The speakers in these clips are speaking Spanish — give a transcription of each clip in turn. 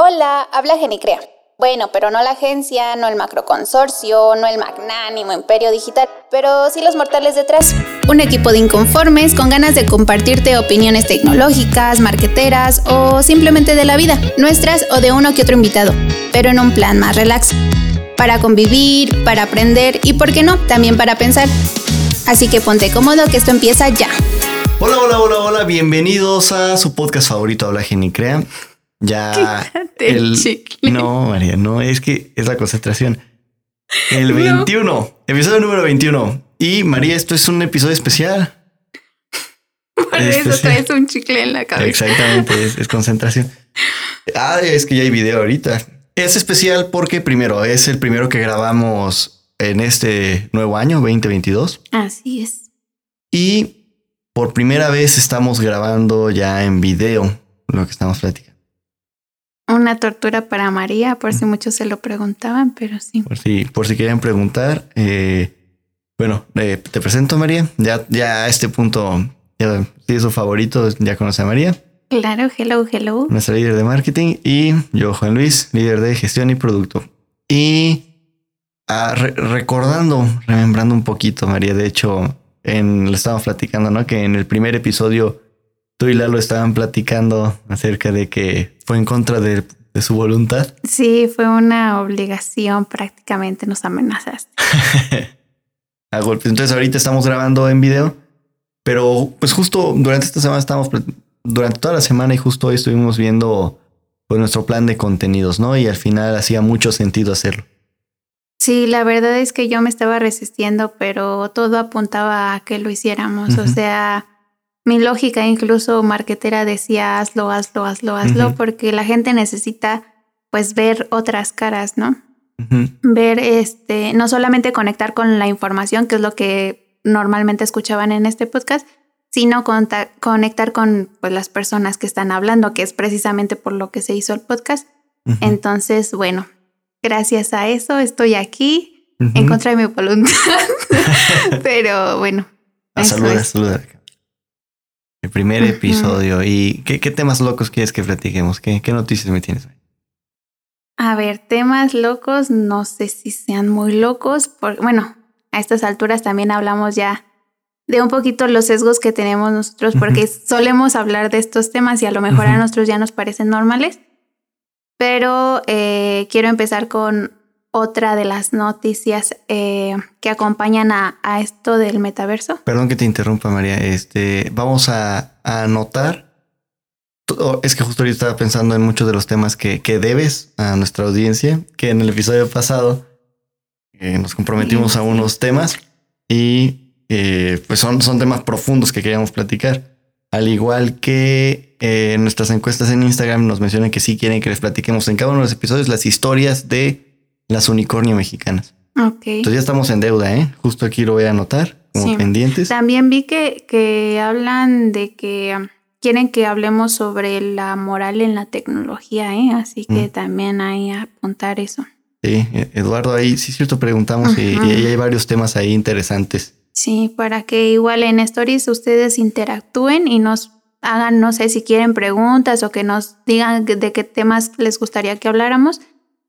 Hola, habla Genicrea. Bueno, pero no la agencia, no el macroconsorcio, no el magnánimo imperio digital, pero sí los mortales detrás. Un equipo de inconformes con ganas de compartirte opiniones tecnológicas, marqueteras o simplemente de la vida, nuestras o de uno que otro invitado, pero en un plan más relax. Para convivir, para aprender y, ¿por qué no?, también para pensar. Así que ponte cómodo que esto empieza ya. Hola, hola, hola, hola, bienvenidos a su podcast favorito, Habla Genicrea. Ya el chicle. No, María, no, es que es la concentración. El 21, episodio número 21. Y María, esto es un episodio especial. Por eso traes un chicle en la cabeza. Exactamente, es, es, concentración. Ah, es que ya hay video ahorita. Es especial porque primero es el primero que grabamos en este nuevo año, 2022. Así es. Y por primera vez estamos grabando ya en video lo que estamos platicando. Una tortura para María, por si muchos se lo preguntaban, pero sí. Por si, por si quieren preguntar. Eh, bueno, eh, te presento María. Ya, ya a este punto, ya, si es su favorito, ya conoce a María. Claro, hello, hello. Nuestra líder de marketing y yo, Juan Luis, líder de gestión y producto. Y ah, re recordando, remembrando un poquito, María, de hecho, en, le estábamos platicando, ¿no? Que en el primer episodio tú y Lalo estaban platicando acerca de que fue en contra de, de su voluntad. Sí, fue una obligación prácticamente, nos amenazaste. A golpes. Entonces ahorita estamos grabando en video, pero pues justo durante esta semana estamos, durante toda la semana y justo hoy estuvimos viendo pues, nuestro plan de contenidos, ¿no? Y al final hacía mucho sentido hacerlo. Sí, la verdad es que yo me estaba resistiendo, pero todo apuntaba a que lo hiciéramos. Uh -huh. O sea, mi lógica incluso marquetera decía hazlo, hazlo, hazlo, hazlo, uh -huh. porque la gente necesita pues ver otras caras, ¿no? Uh -huh. Ver este, no solamente conectar con la información, que es lo que normalmente escuchaban en este podcast, sino conectar con pues, las personas que están hablando, que es precisamente por lo que se hizo el podcast. Uh -huh. Entonces, bueno, gracias a eso estoy aquí en contra de mi voluntad, pero bueno. Saluda, saluda. El primer episodio. ¿Y qué, qué, temas locos quieres que platiquemos? ¿Qué, qué noticias me tienes? A ver, temas locos, no sé si sean muy locos. Porque, bueno, a estas alturas también hablamos ya de un poquito los sesgos que tenemos nosotros, porque uh -huh. solemos hablar de estos temas y a lo mejor uh -huh. a nosotros ya nos parecen normales. Pero eh, quiero empezar con otra de las noticias eh, que acompañan a, a, esto del metaverso. Perdón que te interrumpa, María. Este, vamos a, a anotar. Es que justo ahorita estaba pensando en muchos de los temas que, que debes a nuestra audiencia, que en el episodio pasado eh, nos comprometimos sí, a unos temas y eh, pues son, son temas profundos que queríamos platicar. Al igual que eh, nuestras encuestas en Instagram nos mencionan que sí quieren que les platiquemos en cada uno de los episodios las historias de las unicornio mexicanas. Ok. Entonces ya estamos en deuda, ¿eh? Justo aquí lo voy a anotar como sí. pendientes. También vi que, que hablan de que um, quieren que hablemos sobre la moral en la tecnología, ¿eh? Así que mm. también hay a apuntar eso. Sí, e, Eduardo, ahí sí es cierto, preguntamos y, y hay varios temas ahí interesantes. Sí, para que igual en Stories ustedes interactúen y nos hagan, no sé si quieren preguntas o que nos digan de qué temas les gustaría que habláramos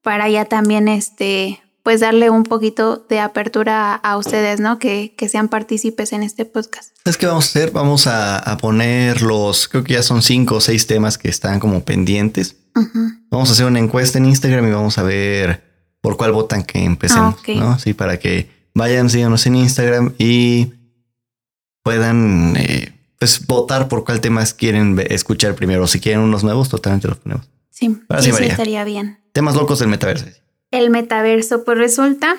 para ya también este pues darle un poquito de apertura a, a ustedes, ¿no? Que, que, sean partícipes en este podcast. ¿Sabes qué vamos a hacer? Vamos a, a, poner los, creo que ya son cinco o seis temas que están como pendientes. Uh -huh. Vamos a hacer una encuesta en Instagram y vamos a ver por cuál votan que empecemos, ah, okay. ¿no? Sí, para que vayan, síganos en Instagram y puedan eh, pues votar por cuál temas quieren escuchar primero. Si quieren unos nuevos, totalmente los ponemos. Sí, sí, estaría bien. Temas locos del metaverso. El metaverso, pues resulta,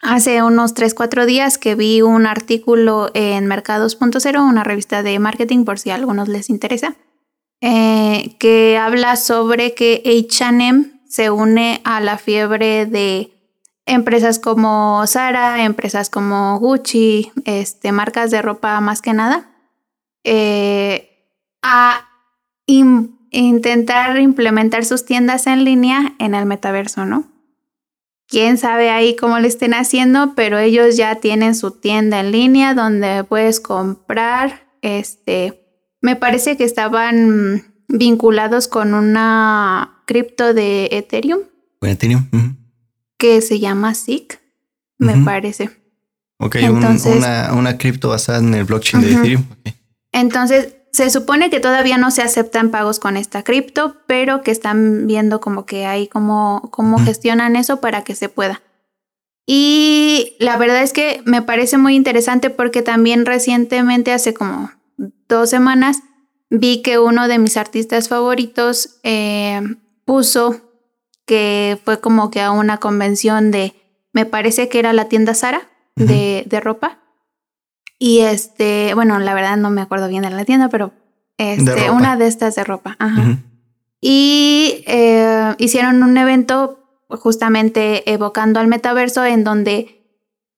hace unos 3, 4 días que vi un artículo en Mercados.0, una revista de marketing, por si a algunos les interesa, eh, que habla sobre que HM se une a la fiebre de empresas como Zara, empresas como Gucci, este, marcas de ropa más que nada, eh, a intentar implementar sus tiendas en línea en el metaverso, ¿no? Quién sabe ahí cómo le estén haciendo, pero ellos ya tienen su tienda en línea donde puedes comprar, este, me parece que estaban vinculados con una cripto de Ethereum. Ethereum. Que se llama SIC, me parece. Ok, una, una cripto basada en el blockchain de Ethereum. Entonces, se supone que todavía no se aceptan pagos con esta cripto, pero que están viendo como que hay cómo, cómo gestionan eso para que se pueda. Y la verdad es que me parece muy interesante porque también recientemente, hace como dos semanas, vi que uno de mis artistas favoritos eh, puso que fue como que a una convención de, me parece que era la tienda Sara de, de ropa y este, bueno, la verdad no me acuerdo bien de la tienda, pero este, una de estas de ropa. Ajá. Y eh, hicieron un evento justamente evocando al metaverso en donde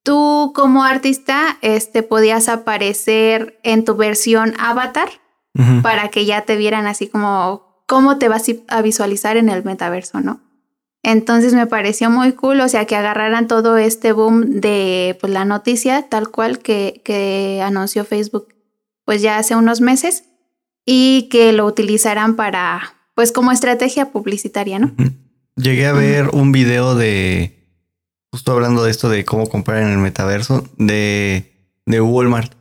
tú como artista este, podías aparecer en tu versión avatar para que ya te vieran así como cómo te vas a visualizar en el metaverso, ¿no? Entonces me pareció muy cool, o sea, que agarraran todo este boom de pues, la noticia tal cual que, que anunció Facebook pues ya hace unos meses y que lo utilizaran para pues como estrategia publicitaria, ¿no? Llegué a ver un video de justo hablando de esto de cómo comprar en el metaverso de, de Walmart.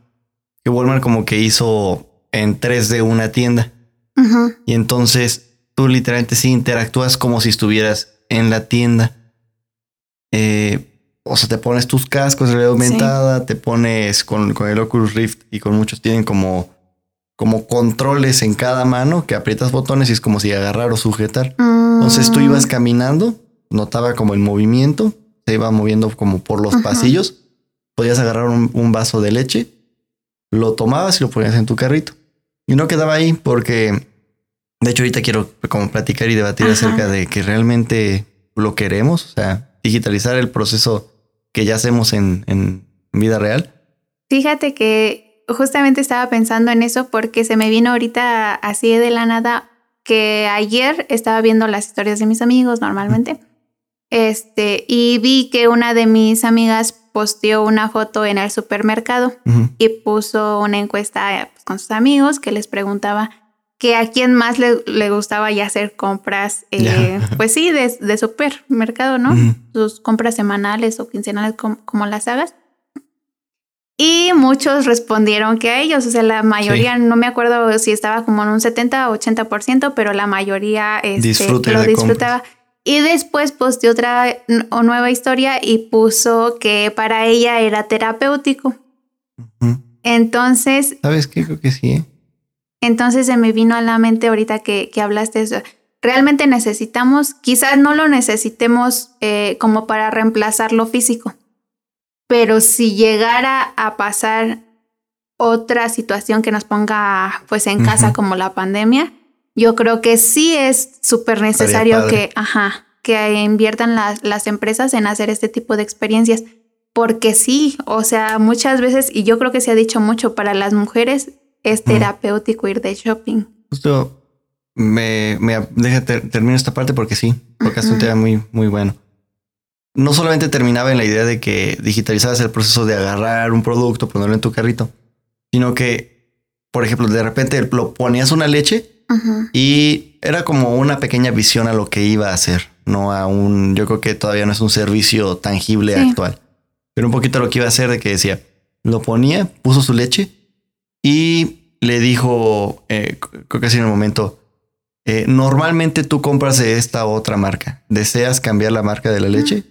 Que Walmart como que hizo en 3D una tienda. Y entonces tú literalmente sí interactúas como si estuvieras en la tienda. Eh, o sea, te pones tus cascos de realidad aumentada, te pones con, con, el Oculus Rift y con muchos tienen como, como controles en cada mano que aprietas botones y es como si agarrar o sujetar. Entonces tú ibas mm. caminando, notaba como el movimiento, se iba moviendo como por los pasillos, podías agarrar un, un, vaso de leche, lo tomabas y lo ponías en tu carrito. Y no quedaba ahí porque de hecho, ahorita quiero como platicar y debatir acerca de que realmente lo queremos, o sea, digitalizar el proceso que ya hacemos en, en vida real. Fíjate que justamente estaba pensando en eso porque se me vino ahorita así de la nada que ayer estaba viendo las historias de mis amigos normalmente. Este, y vi que una de mis amigas posteó una foto en el supermercado y puso una encuesta pues, con sus amigos que les preguntaba que a quien más le, le gustaba ya hacer compras, eh, pues sí, de, de, supermercado, ¿no? Sus compras semanales o quincenales, como, las hagas. Y muchos respondieron que a ellos, o sea, la mayoría, no me acuerdo si estaba como en un 70 o 80%, pero la mayoría este, lo disfrutaba. Y después posteó otra o nueva historia y puso que para ella era terapéutico. Entonces... ¿Sabes qué? Creo que sí. ¿eh? Entonces se me vino a la mente ahorita que, que hablaste eso. Realmente necesitamos, quizás no lo necesitemos eh, como para reemplazar lo físico, pero si llegara a pasar otra situación que nos ponga pues en casa como la pandemia, yo creo que sí es súper necesario que, ajá, que inviertan las, las empresas en hacer este tipo de experiencias. Porque sí, o sea, muchas veces, y yo creo que se ha dicho mucho para las mujeres, es terapéutico ir de shopping. Justo me, me deja termino esta parte porque sí, porque es un tema muy, muy bueno. No solamente terminaba en la idea de que digitalizabas el proceso de agarrar un producto, ponerlo en tu carrito, sino que, por ejemplo, de repente lo ponías una leche y era como una pequeña visión a lo que iba a hacer, no a un, yo creo que todavía no es un servicio tangible actual, pero un poquito lo que iba a hacer de que decía, lo ponía, puso su leche y le dijo, eh, creo que así en el momento, eh, normalmente tú compras de esta otra marca, ¿deseas cambiar la marca de la leche?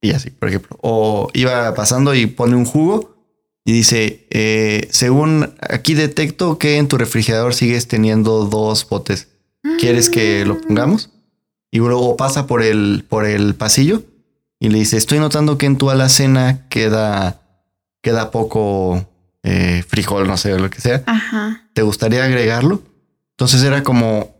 Y así, por ejemplo. O iba pasando y pone un jugo y dice, eh, según aquí detecto que en tu refrigerador sigues teniendo dos botes. ¿Quieres que lo pongamos? Y luego pasa por el, por el pasillo y le dice, estoy notando que en tu alacena queda, queda poco eh, frijol, no sé, lo que sea. ¿Te gustaría agregarlo? Entonces era como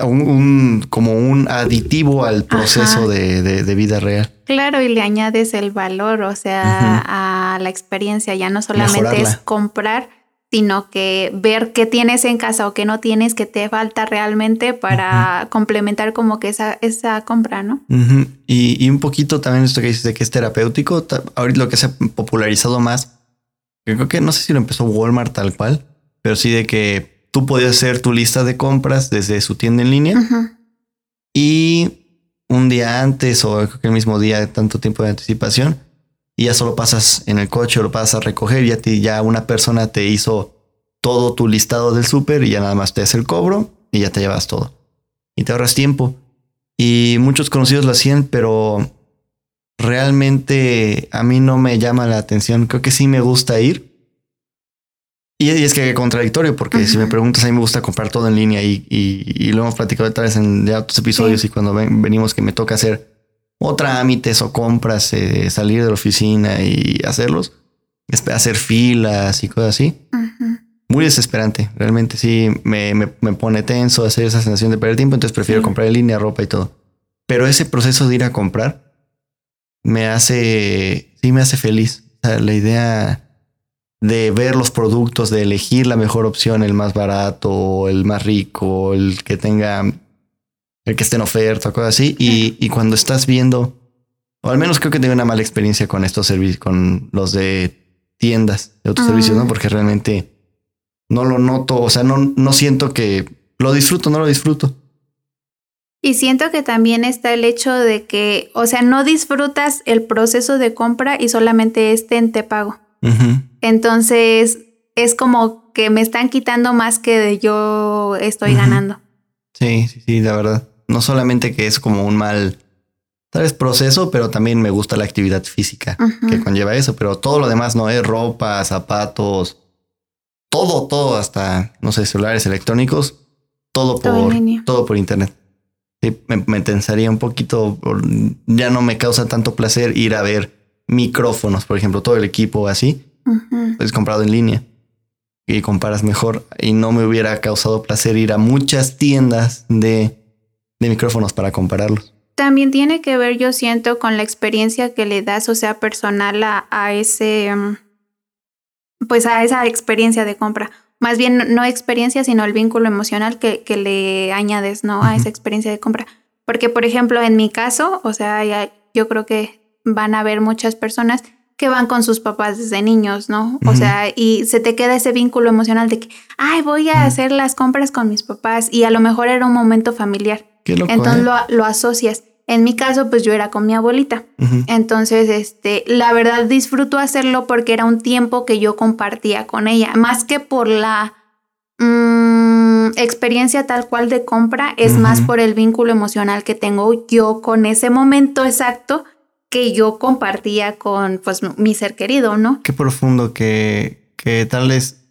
un, como un aditivo al proceso de, vida real. Claro, y le añades el valor, o sea, a la experiencia. Ya no solamente es comprar, sino que ver qué tienes en casa o qué no tienes, que te falta realmente para complementar como que esa, esa compra, ¿no? y, y, un poquito también esto que dices de que es terapéutico, ahorita lo que se ha popularizado más creo que no sé si lo empezó Walmart tal cual, pero sí de que tú podías hacer tu lista de compras desde su tienda en línea y un día antes o el mismo día, tanto tiempo de anticipación, y ya solo pasas en el coche o lo pasas a recoger, ya, te, ya una persona te hizo todo tu listado del súper y ya nada más te hace el cobro y ya te llevas todo. Y te ahorras tiempo. Y muchos conocidos lo hacían, pero realmente a mí no me llama la atención. Creo que sí me gusta ir. Y es que es contradictorio, porque si me preguntas, a mí me gusta comprar todo en línea y, y, lo hemos platicado otra vez en ya otros episodios y cuando venimos que me toca hacer o trámites o compras, eh, salir de la oficina y hacerlos, hacer filas y cosas así. Muy desesperante, realmente sí me, me, me, pone tenso hacer esa sensación de perder tiempo, entonces prefiero comprar en línea ropa y todo. Pero ese proceso de ir a comprar me hace, sí me hace feliz. la idea de ver los productos, de elegir la mejor opción, el más barato, el más rico, el que tenga, el que esté en oferta, cosas así. Y, y cuando estás viendo, o al menos creo que tengo una mala experiencia con estos servicios, con los de tiendas de autoservicios, ¿no? Ah. Porque realmente no lo noto, o sea, no, no siento que lo disfruto, no lo disfruto. Y siento que también está el hecho de que, o sea, no disfrutas el proceso de compra y solamente este en te pago. Entonces, es como que me están quitando más que de yo estoy ganando. Sí, sí, sí, la verdad. No solamente que es como un mal, tal vez proceso, pero también me gusta la actividad física que conlleva eso, pero todo lo demás no es ropa, zapatos, todo, todo, hasta, no sé, celulares electrónicos, todo, por, todo por internet me, me tensaría un poquito, ya no me causa tanto placer ir a ver micrófonos, por ejemplo, todo el equipo así, es comprado en línea y comparas mejor y no me hubiera causado placer ir a muchas tiendas de, de micrófonos para compararlos. También tiene que ver, yo siento, con la experiencia que le das, o sea, personal a, a ese, mm, pues a esa experiencia de compra más bien no experiencia, sino el vínculo emocional que, que le añades, ¿no? A esa experiencia de compra. Porque, por ejemplo, en mi caso, o sea, yo creo que van a haber muchas personas que van con sus papás desde niños, ¿no? O sea, y se te queda ese vínculo emocional de que, ay, voy a hacer las compras con mis papás y a lo mejor era un momento familiar. Entonces ¿eh? lo, lo, asocias. En mi caso, pues yo era con mi abuelita. Entonces, este, la verdad disfruto hacerlo porque era un tiempo que yo compartía con ella, más que por la mm, experiencia tal cual de compra, es más por el vínculo emocional que tengo yo con ese momento exacto que yo compartía con pues mi ser querido, ¿no? Qué profundo que, que tal vez,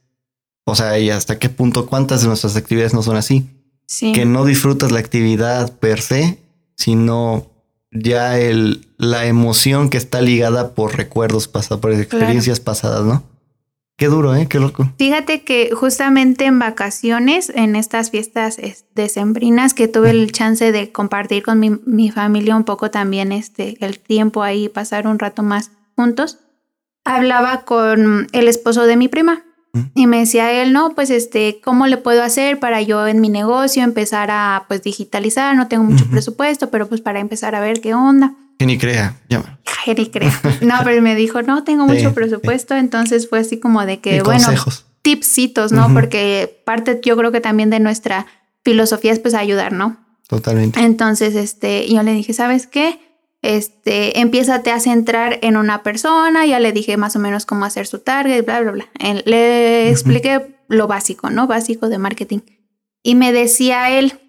o sea, y hasta qué punto, cuántas de nuestras actividades no son así. Sí. Que no disfrutas la actividad per se, sino ya el, la emoción que está ligada por recuerdos pasados, por experiencias pasadas, ¿no? Qué duro, ¿eh? Qué loco. Fíjate que justamente en vacaciones, en estas fiestas decembrinas, que tuve el chance de compartir con mi, mi, familia un poco también este, el tiempo ahí, pasar un rato más juntos, hablaba con el esposo de mi prima. Y me decía él, no, pues este, ¿cómo le puedo hacer para yo en mi negocio empezar a pues digitalizar? No tengo mucho presupuesto, pero pues para empezar a ver qué onda. Que ni crea, llama. Que ni crea. No, pero me dijo, no tengo mucho presupuesto, entonces fue así como de que, bueno, tipsitos, ¿no? Porque parte yo creo que también de nuestra filosofía es pues ayudar, ¿no? Totalmente. Entonces, este, yo le dije, ¿sabes qué? Este, empiézate a centrar en una persona, ya le dije más o menos cómo hacer su target, bla, bla, bla. Le expliqué lo básico, ¿no? Básico de marketing. Y me decía él,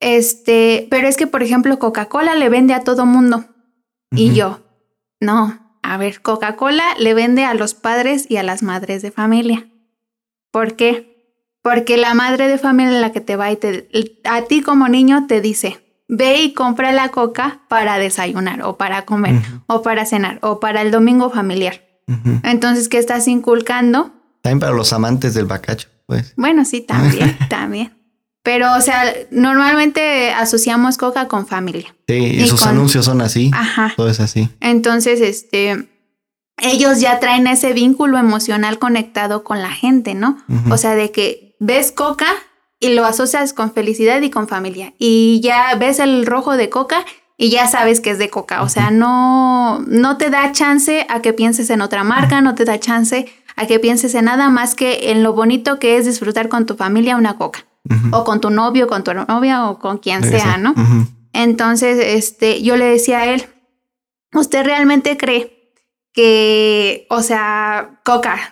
este, pero es que, por ejemplo, Coca-Cola le vende a todo mundo. Y yo, no, a ver, Coca-Cola le vende a los padres y a las madres de familia. ¿Por qué? Porque la madre de familia la que te va y te, a ti como niño te dice, ve y compra la coca para desayunar o para comer o para cenar o para el domingo familiar. Entonces, ¿qué estás inculcando? También para los amantes del bacacho, pues. Bueno, sí, también, también. Pero, o sea, normalmente asociamos coca con familia. Sí, y, sus anuncios son así. Ajá. Todo es así. Entonces, este, ellos ya traen ese vínculo emocional conectado con la gente, ¿no? O sea, de que ves coca y lo asocias con felicidad y con familia. Y ya ves el rojo de coca y ya sabes que es de coca. O sea, no, no te da chance a que pienses en otra marca, no te da chance a que pienses en nada más que en lo bonito que es disfrutar con tu familia una coca. o con tu novio, con tu novia o con quien sea, ¿no? Entonces, este, yo le decía a él, ¿usted realmente cree que, o sea, Coca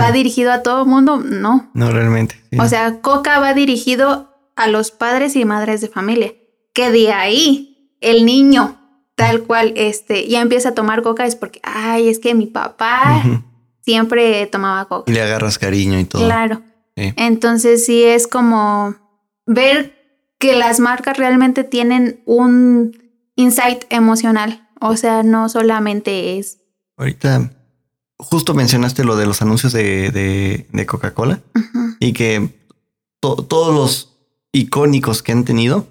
va dirigido a todo el mundo? No. No, realmente. O sea, Coca va dirigido a los padres y madres de familia, que de ahí el niño tal cual este ya empieza a tomar coca es porque ay es que mi papá siempre tomaba coca y le agarras cariño y todo claro entonces sí es como ver que las marcas realmente tienen un insight emocional o sea no solamente es ahorita justo mencionaste lo de los anuncios de, de, Coca-Cola y que todos los icónicos que han tenido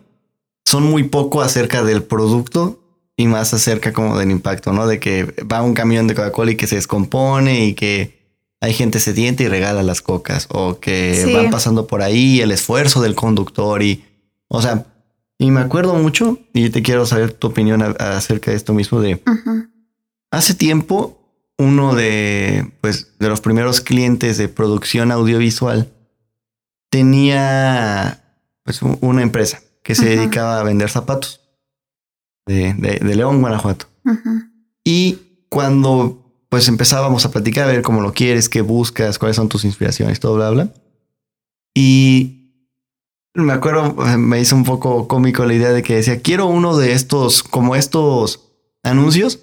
son muy poco acerca del producto y más acerca como del impacto, ¿no? De que va un camión de Coca-Cola y que se descompone y que hay gente sedienta y regala las cocas o que van pasando por ahí el esfuerzo del conductor y, o sea, y me acuerdo mucho y te quiero saber tu opinión acerca de esto mismo de hace tiempo uno de pues de los primeros clientes de producción audiovisual tenía pues una empresa que se dedicaba a vender zapatos de, de, León, Guanajuato. Y cuando pues empezábamos a platicar, a ver cómo lo quieres, qué buscas, cuáles son tus inspiraciones, todo bla, bla. Y me acuerdo, me hizo un poco cómico la idea de que decía, quiero uno de estos, como estos anuncios,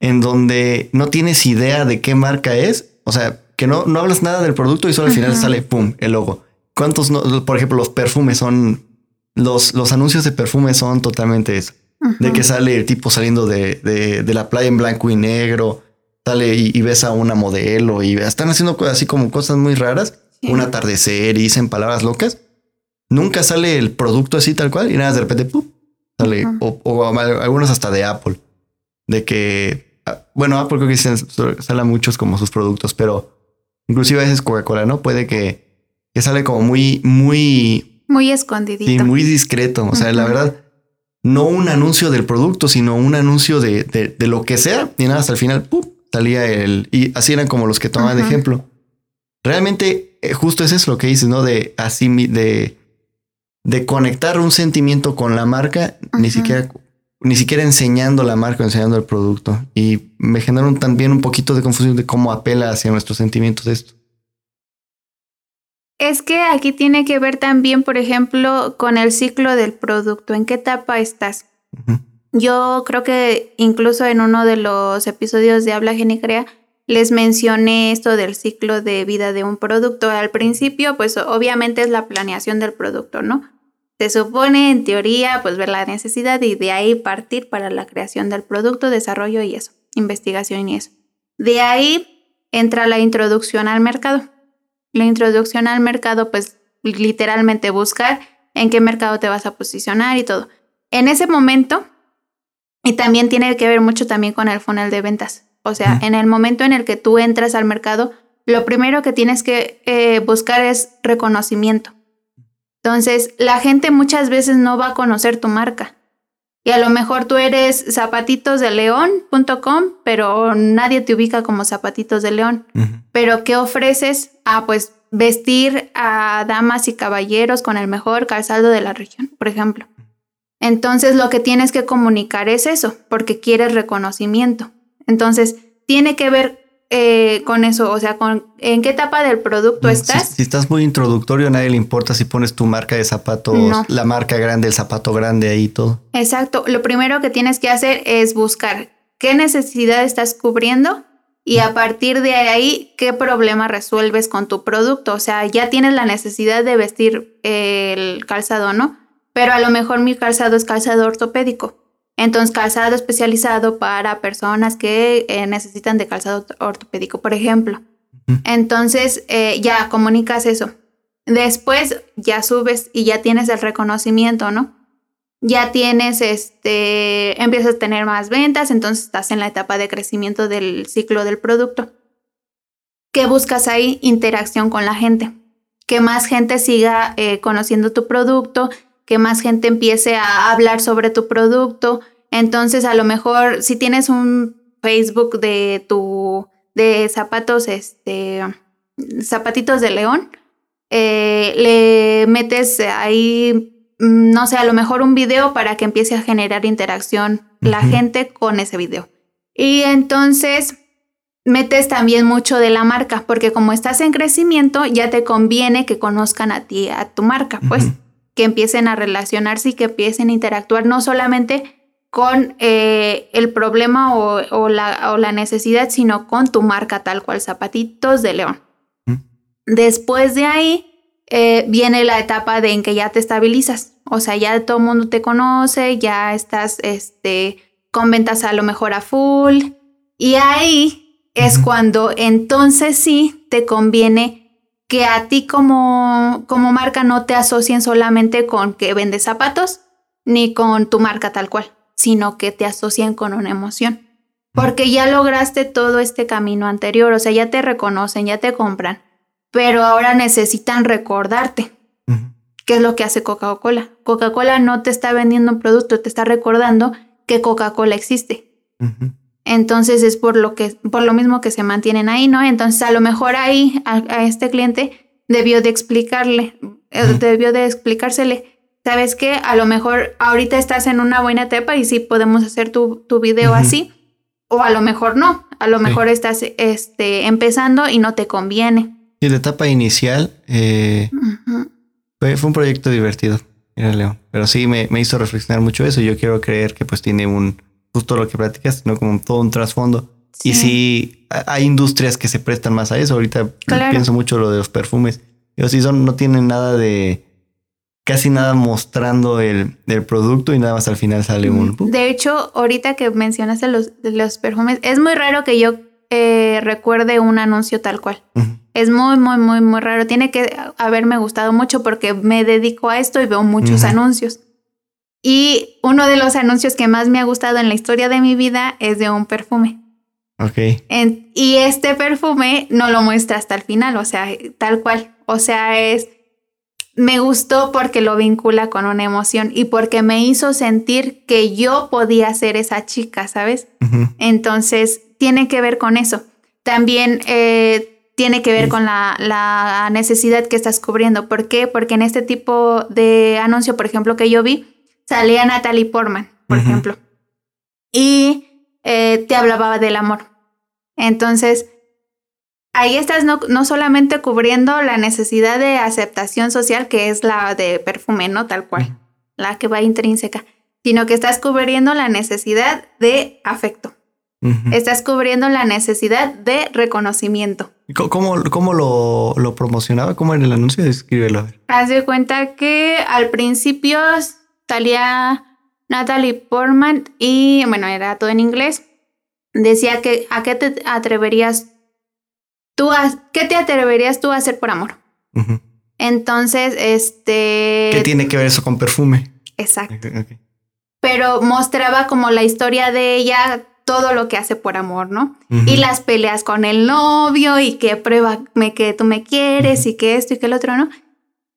en donde no tienes idea de qué marca es, o sea, que no, no hablas nada del producto y solo al final sale, ¡pum!, el logo. ¿Cuántos, por ejemplo, los perfumes son, los, los anuncios de perfumes son totalmente eso de que sale el tipo saliendo de, de, la playa en blanco y negro, sale y, ves a una modelo y están haciendo cosas así como cosas muy raras, un atardecer y dicen palabras locas. Nunca sale el producto así tal cual y nada, de repente sale, o, algunos hasta de Apple, de que, bueno, Apple creo que sale muchos como sus productos, pero inclusive a veces Coca-Cola, ¿no? Puede que, que sale como muy, muy... Muy escondidito. Y muy discreto. O sea, la verdad, no un anuncio del producto, sino un anuncio de, de, lo que sea. Y nada, hasta el final, ¡pum! salía el... Y así eran como los que tomaban de ejemplo. Realmente, eh, justo eso es lo que dices, ¿no? De así, de, de conectar un sentimiento con la marca, ni siquiera ni siquiera enseñando la marca, enseñando el producto. Y me generaron también un poquito de confusión de cómo apela hacia nuestros sentimientos esto. Es que aquí tiene que ver también, por ejemplo, con el ciclo del producto. ¿En qué etapa estás? Yo creo que incluso en uno de los episodios de Habla Genicrea les mencioné esto del ciclo de vida de un producto. Al principio, pues obviamente es la planeación del producto, ¿no? Se supone, en teoría, pues ver la necesidad y de ahí partir para la creación del producto, desarrollo y eso, investigación y eso. De ahí entra la introducción al mercado la introducción al mercado, pues literalmente buscar en qué mercado te vas a posicionar y todo. En ese momento, y también tiene que ver mucho también con el funnel de ventas. O sea, en el momento en el que tú entras al mercado, lo primero que tienes que eh, buscar es reconocimiento. Entonces, la gente muchas veces no va a conocer tu marca. Y a lo mejor tú eres zapatitosdeleón.com, pero nadie te ubica como zapatitos de león. Pero ¿qué ofreces? Ah, pues vestir a damas y caballeros con el mejor calzado de la región, por ejemplo. Entonces lo que tienes que comunicar es eso, porque quieres reconocimiento. Entonces, tiene que ver eh, con eso? O sea, con, ¿en qué etapa del producto mm, estás? Si, estás muy introductorio, a nadie le importa si pones tu marca de zapatos, la marca grande, el zapato grande ahí todo. Exacto. Lo primero que tienes que hacer es buscar qué necesidad estás cubriendo y a partir de ahí, ¿qué problema resuelves con tu producto? O sea, ya tienes la necesidad de vestir el calzado, ¿no? Pero a lo mejor mi calzado es calzado ortopédico. Entonces, calzado especializado para personas que eh, necesitan de calzado ortopédico, por ejemplo. Entonces, eh, ya comunicas eso. Después ya subes y ya tienes el reconocimiento, ¿no? Ya tienes, este, empiezas a tener más ventas, entonces estás en la etapa de crecimiento del ciclo del producto. ¿Qué buscas ahí? Interacción con la gente. Que más gente siga eh, conociendo tu producto, que más gente empiece a hablar sobre tu producto. Entonces, a lo mejor si tienes un Facebook de tu de zapatos este zapatitos de león, eh, le metes ahí, mm, no sé, a lo mejor un video para que empiece a generar interacción la gente con ese video. Y entonces metes también mucho de la marca, porque como estás en crecimiento, ya te conviene que conozcan a ti, a tu marca, pues, que empiecen a relacionarse y que empiecen a interactuar no solamente con eh, el problema o, la, o, la, necesidad, sino con tu marca tal cual, Zapatitos de León. Después de ahí eh, viene la etapa de en que ya te estabilizas, o sea, ya todo el mundo te conoce, ya estás este, con ventas a lo mejor a full, y ahí es cuando entonces sí te conviene que a ti como, como marca no te asocien solamente con que vendes zapatos, ni con tu marca tal cual sino que te asocian con una emoción. Porque ya lograste todo este camino anterior, o sea, ya te reconocen, ya te compran, pero ahora necesitan recordarte. ¿Qué es lo que hace Coca-Cola? Coca-Cola no te está vendiendo un producto, te está recordando que Coca-Cola existe. Entonces es por lo que, por lo mismo que se mantienen ahí, ¿no? Entonces a lo mejor ahí a, este cliente debió de explicarle, eh, debió de explicársele ¿sabes qué? A lo mejor ahorita estás en una buena etapa y sí podemos hacer tu, tu video así, o a lo mejor no, a lo mejor estás este, empezando y no te conviene. Y la etapa inicial eh, fue, un proyecto divertido, mira Leo, pero sí me, me, hizo reflexionar mucho eso. Yo quiero creer que pues tiene un, justo lo que platicas, ¿no? Como todo un trasfondo. Y sí, hay industrias que se prestan más a eso. Ahorita pienso mucho lo de los perfumes. Pero sí son, no tienen nada de casi nada mostrando el, producto y nada más al final sale un... De hecho, ahorita que mencionaste los, los perfumes, es muy raro que yo eh, recuerde un anuncio tal cual. Es muy, muy, muy, muy raro. Tiene que haberme gustado mucho porque me dedico a esto y veo muchos anuncios. Y uno de los anuncios que más me ha gustado en la historia de mi vida es de un perfume. Ok. y este perfume no lo muestra hasta el final, o sea, tal cual. O sea, es me gustó porque lo vincula con una emoción y porque me hizo sentir que yo podía ser esa chica, ¿sabes? Entonces, tiene que ver con eso. También eh, tiene que ver con la, necesidad que estás cubriendo. ¿Por qué? Porque en este tipo de anuncio, por ejemplo, que yo vi, salía Natalie Portman, por ejemplo, y eh, te hablaba del amor. Entonces, ahí estás no, no, solamente cubriendo la necesidad de aceptación social, que es la de perfume, ¿no? Tal cual, la que va intrínseca, sino que estás cubriendo la necesidad de afecto. Estás cubriendo la necesidad de reconocimiento. ¿Cómo, cómo lo, lo, promocionaba? ¿Cómo en el anuncio? Descríbelo. Haz de cuenta que al principio salía Natalie Portman y, bueno, era todo en inglés. Decía que a qué te atreverías ¿qué te atreverías tú a hacer por amor? Entonces, este... ¿Qué tiene que ver eso con perfume? Exacto. Pero mostraba como la historia de ella, todo lo que hace por amor, ¿no? Y las peleas con el novio y que pruébame que tú me quieres y que esto y que el otro, ¿no?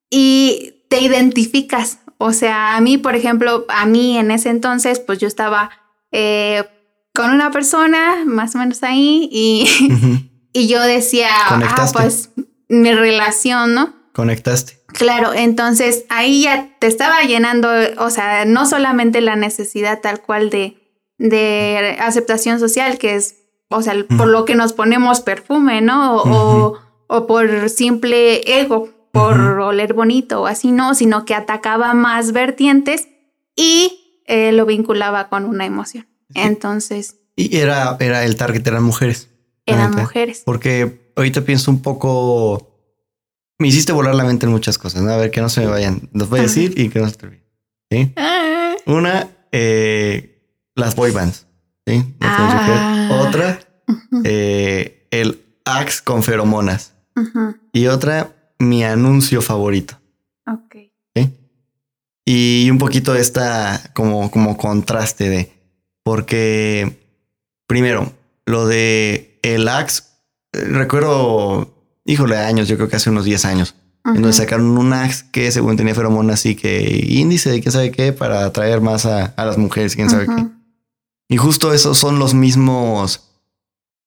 Y te identificas. O sea, a mí, por ejemplo, a mí en ese entonces, pues yo estaba eh, con una persona más o menos ahí y, Y yo decía, ah, pues mi relación, ¿no? Conectaste. Claro, entonces ahí ya te estaba llenando, o sea, no solamente la necesidad tal cual de, de aceptación social, que es, o sea, por lo que nos ponemos perfume, ¿no? O, o, por simple ego, por oler bonito o así, no, sino que atacaba más vertientes y eh, lo vinculaba con una emoción. Entonces. Y era, era el target, eran mujeres eran mujeres. Porque ahorita pienso un poco. Me hiciste volar la mente en muchas cosas, ¿no? A ver, que no se me vayan. Los voy a decir y que no se te olviden. ¿Sí? Ah. Una, eh, las boy bands. ¿Sí? Ah. Otra, eh, el Axe con feromonas. Y otra, mi anuncio favorito. Ok. ¿Sí? Y un poquito esta como, como contraste de. Porque, primero, lo de el Axe, eh, recuerdo, híjole, años, yo creo que hace unos 10 años. En donde sacaron un Axe que según tenía feromonas y que índice de quién sabe qué para atraer más a, las mujeres, quién sabe qué. Y justo esos son los mismos,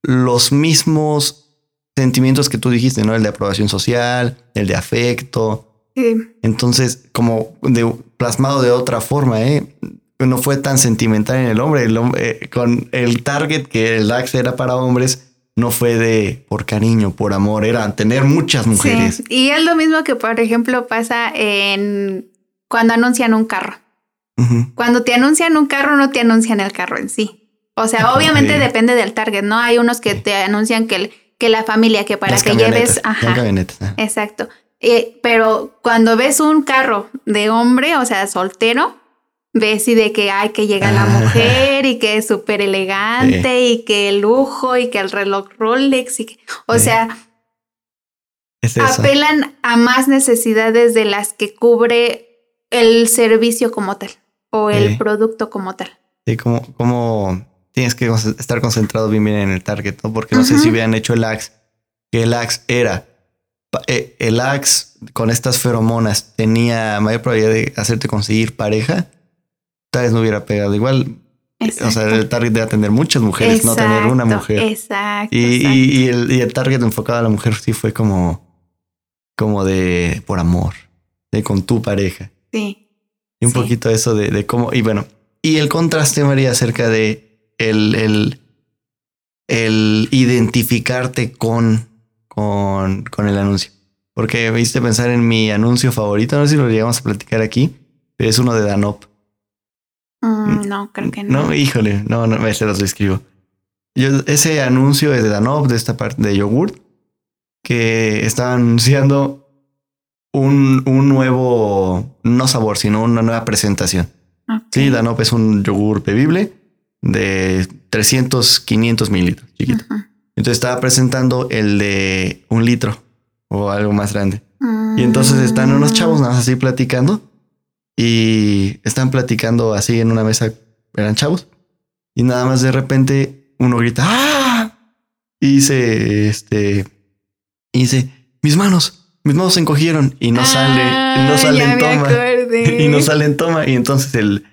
los mismos sentimientos que tú dijiste, ¿no? El de aprobación social, el de afecto. Sí. Entonces, como de, plasmado de otra forma, ¿eh? No fue tan sentimental en el hombre. El hombre eh, con el target que el Axe era para hombres, no fue de por cariño, por amor, era tener muchas mujeres. Sí. Y es lo mismo que, por ejemplo, pasa en cuando anuncian un carro. Cuando te anuncian un carro, no te anuncian el carro en sí. O sea, obviamente depende del target, ¿no? Hay unos que te anuncian que, el- que la familia, que para Las que lleves. ajá. Exacto. Eh, pero cuando ves un carro de hombre, o sea, soltero, ves y de que hay que llega la mujer y que es súper elegante y que el lujo y que el reloj Rolex y que, o Sí. sea, Es apelan a más necesidades de las que cubre el servicio como tal o el Sí. producto como tal. Sí, como, como tienes que estar concentrado bien, bien en el target, ¿no? Porque no sé si hubieran hecho el Axe, que el Axe era, eh, el Axe con estas feromonas tenía mayor probabilidad de hacerte conseguir pareja, tal vez no hubiera pegado igual. O sea, el target debe tener muchas mujeres, no tener una mujer. Exacto. Y, exacto. y- y el, y el target enfocado a la mujer sí fue como, como de por amor, de con tu pareja. sí. Y un Sí. poquito eso de, de cómo, y bueno, y el contraste, María, acerca de el, el, el identificarte con, con, con el anuncio. Porque me hiciste pensar en mi anuncio favorito, no sé si lo llegamos a platicar aquí, pero es uno de Danop. Mm, no, creo que no. No, híjole, no, no, se los describo. Yo, ese anuncio es de Danop, de esta parte de yogurt, que estaba anunciando un, un nuevo, no sabor, sino una nueva presentación. Ok. Sí, Danop es un yogur bebible de 300, 500 mililitros, chiquito. Entonces estaba presentando el de un litro o algo más grande. Y entonces están unos chavos nada más así platicando y están platicando así en una mesa, eran chavos, y nada más de repente uno grita ¡Ah! Y dice, este, y dice, mis manos, mis manos se encogieron y no sale, no Ah, sale en toma. acordé. Y no sale en toma. Y entonces el,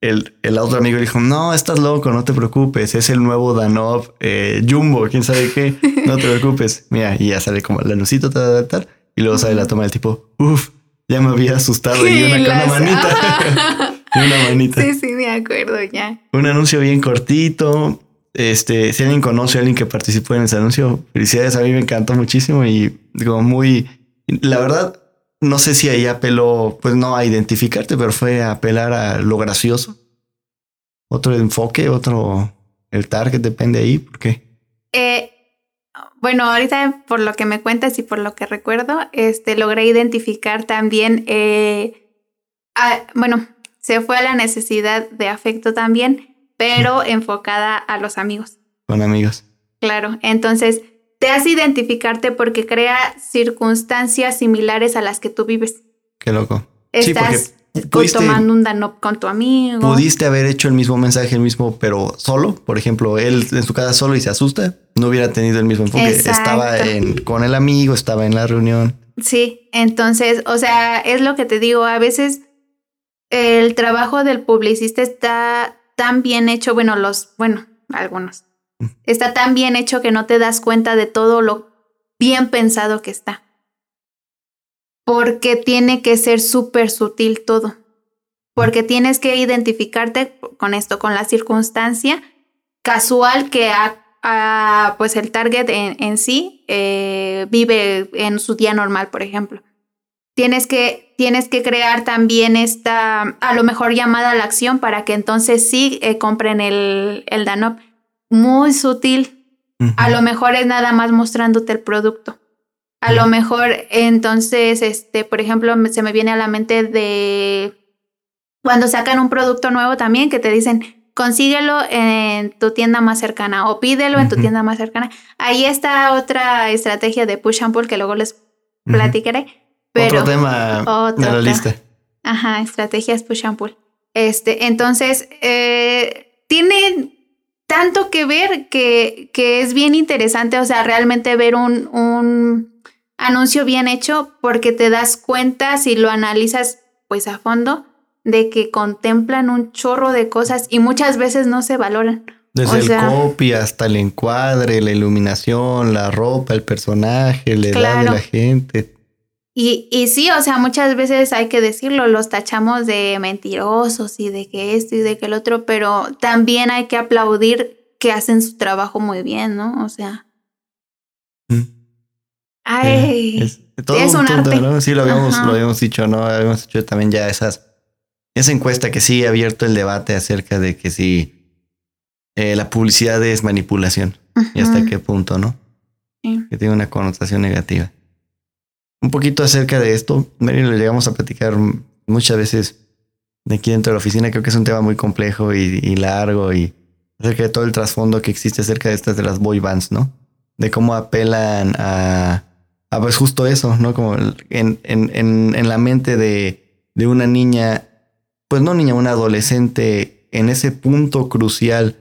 el, el otro amigo dijo, no, estás loco, no te preocupes, es el nuevo Danov eh, Jumbo, quién sabe qué, no te preocupes. Mira, y ya sale como el anuncito, tal, tal, tal, y luego sale la toma del tipo, uff, ya me había asustado y una Las- manita. y una manita. Sí, sí, me acuerdo ya. Un anuncio bien cortito. Este, si alguien conoce a alguien que participó en ese anuncio, felicidades, a mí me encantó muchísimo y como muy, la verdad, no sé si ahí apeló, pues no a identificarte, pero fue a apelar a lo gracioso. Otro enfoque, otro, el target depende ahí, porque Eh, bueno, ahorita por lo que me cuentas y por lo que recuerdo, este, logré identificar también, eh, a- bueno, se fue a la necesidad de afecto también, pero enfocada a los amigos. con amigos. Claro, entonces te hace identificarte porque crea circunstancias similares a las que tú vives. Qué loco. Sí, porque Estás pudiste- tomando un danop con tu amigo. Pudiste haber hecho el mismo mensaje, el mismo, pero solo. Por ejemplo, él en su casa solo y se asusta. No hubiera tenido el mismo enfoque. Exacto. Estaba en, con el amigo, estaba en la reunión. Sí, entonces, o sea, es lo que te digo, a veces el trabajo del publicista está tan bien hecho, bueno, los, bueno, algunos, está tan bien hecho que no te das cuenta de todo lo bien pensado que está. Porque tiene que ser súper sutil todo. Porque tienes que identificarte con esto, con la circunstancia casual que ha, ha, pues el target en, en sí eh, vive en su día normal, por ejemplo. Tienes que, tienes que crear también esta, a lo mejor llamada a la acción para que entonces sí eh, compren el, el Danop. Muy sutil. A lo mejor es nada más mostrándote el producto. A lo mejor entonces, este, por ejemplo, se me viene a la mente de cuando sacan un producto nuevo también que te dicen, consíguelo en tu tienda más cercana o pídelo en tu tienda más cercana. Ahí está otra estrategia de push and pull que luego les platicaré. Pero, Otro tema Otro de la lista. Ajá, estrategias push and pull. Este, entonces, eh, tiene tanto que ver que, que es bien interesante, o sea, realmente ver un, un anuncio bien hecho porque te das cuenta si lo analizas pues a fondo de que contemplan un chorro de cosas y muchas veces no se valoran. Desde el copy hasta el encuadre, la iluminación, la ropa, el personaje, la edad de la gente. Y, y sí, o sea, muchas veces hay que decirlo, los tachamos de mentirosos y de que esto y de que el otro, pero también hay que aplaudir que hacen su trabajo muy bien, ¿no? O sea. Mm. Ay, es, un, arte. ¿no? Sí, lo habíamos, lo habíamos dicho, ¿no? Habíamos hecho también ya esas, esa encuesta que sí ha abierto el debate acerca de que si eh, la publicidad es manipulación y hasta qué punto, ¿no? Que tiene una connotación negativa. Un poquito acerca de esto, Mary, lo llegamos a platicar muchas veces de aquí dentro de la oficina. Creo que es un tema muy complejo y, largo y acerca de todo el trasfondo que existe acerca de estas de las boy bands, ¿no? De cómo apelan a, a pues justo eso, ¿no? Como en, en, en, en la mente de, de una niña, pues no niña, una adolescente en ese punto crucial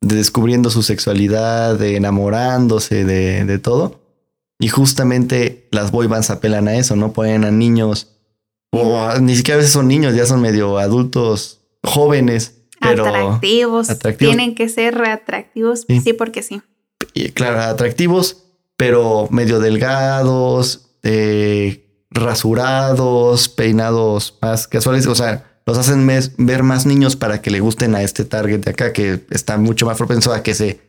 de descubriendo su sexualidad, de enamorándose, de, de todo. Y justamente las boy bands apelan a eso, ¿no? Ponen a niños, o ni siquiera a veces son niños, ya son medio adultos jóvenes, pero atractivos. Tienen que ser atractivos, sí, porque sí. Y, claro, atractivos, pero medio delgados, eh, rasurados, peinados más casuales, o sea, los hacen ver más niños para que le gusten a este target de acá, que está mucho más propenso a que se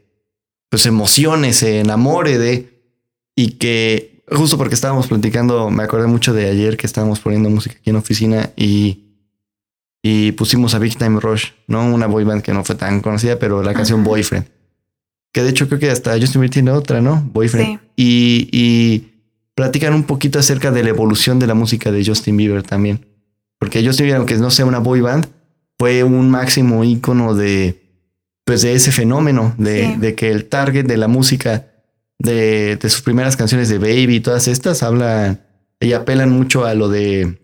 pues, emocione, se enamore de, y que justo porque estábamos platicando, me acordé mucho de ayer que estábamos poniendo música aquí en la oficina y, y pusimos a Big Time Rush, ¿no? Una boy band que no fue tan conocida, pero la canción Boyfriend. Que de hecho creo que hasta Justin Bieber tiene otra, ¿no? Boyfriend. Y, y platican un poquito acerca de la evolución de la música de Justin Bieber también. Porque ellos tuvieron que no sea una boy band, fue un máximo ícono de, pues de ese fenómeno, de, de que el target de la música de, de, sus primeras canciones de Baby y todas estas hablan y apelan mucho a lo de.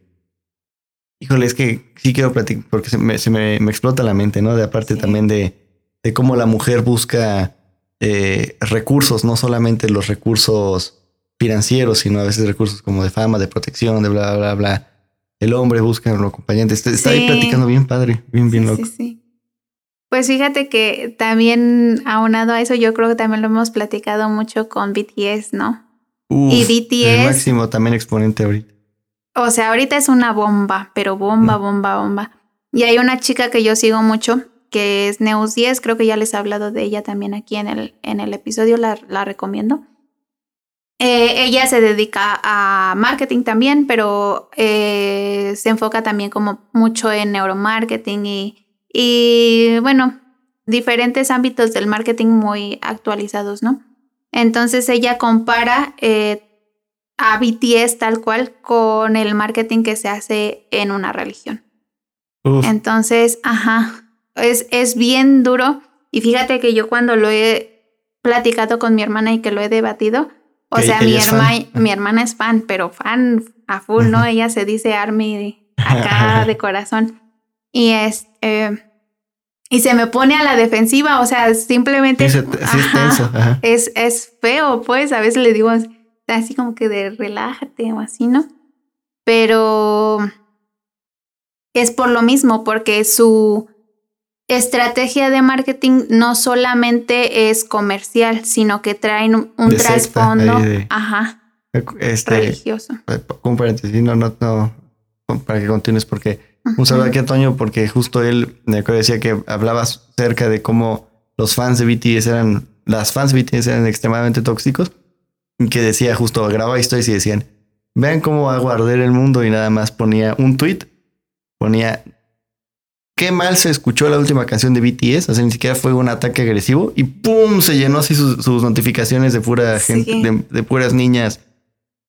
Híjole, es que sí quiero platicar porque se me, se me, explota la mente, ¿no? De aparte también de, de cómo la mujer busca eh, recursos, no solamente los recursos financieros, sino a veces recursos como de fama, de protección, de bla, bla, bla el hombre busca un acompañante. Está, ahí platicando bien padre, bien, bien loco. Sí. Pues fíjate que también aunado a eso, yo creo que también lo hemos platicado mucho con BTS, ¿no? y BTS. El máximo también exponente ahorita. O sea, ahorita es una bomba, pero bomba, bomba, bomba. Y hay una chica que yo sigo mucho, que es Neus 10, creo que ya les he hablado de ella también aquí en el, en el episodio, la, la recomiendo. Eh, ella se dedica a marketing también, pero eh, se enfoca también como mucho en neuromarketing y, y, bueno, diferentes ámbitos del marketing muy actualizados, ¿no? Entonces ella compara eh, a BTS tal cual con el marketing que se hace en una religión. Entonces, ajá, es, es bien duro. Y fíjate que yo cuando lo he platicado con mi hermana y que lo he debatido, o sea, mi, mi hermana es fan, pero fan a full, ¿no? Ella se dice Army acá de corazón. Y es, eh, y se me pone a la defensiva, o sea, simplemente es, es, es feo, pues a veces le digo así como que de relájate o así, ¿no? Pero es por lo mismo, porque su estrategia de marketing no solamente es comercial, sino que traen un, trasfondo ajá, este, religioso. Un paréntesis, no, no, no, para que continúes, porque un saludo aquí a Toño, porque justo él me decía que hablabas cerca de cómo los fans de BTS eran, las fans de BTS eran extremadamente tóxicos, y que decía justo, grababa historias y decían, vean cómo va a guardar el mundo y nada más ponía un tweet, ponía qué mal se escuchó la última canción de BTS, o sea, ni siquiera fue un ataque agresivo y ¡pum! se llenó así sus, notificaciones de pura gente, de, puras niñas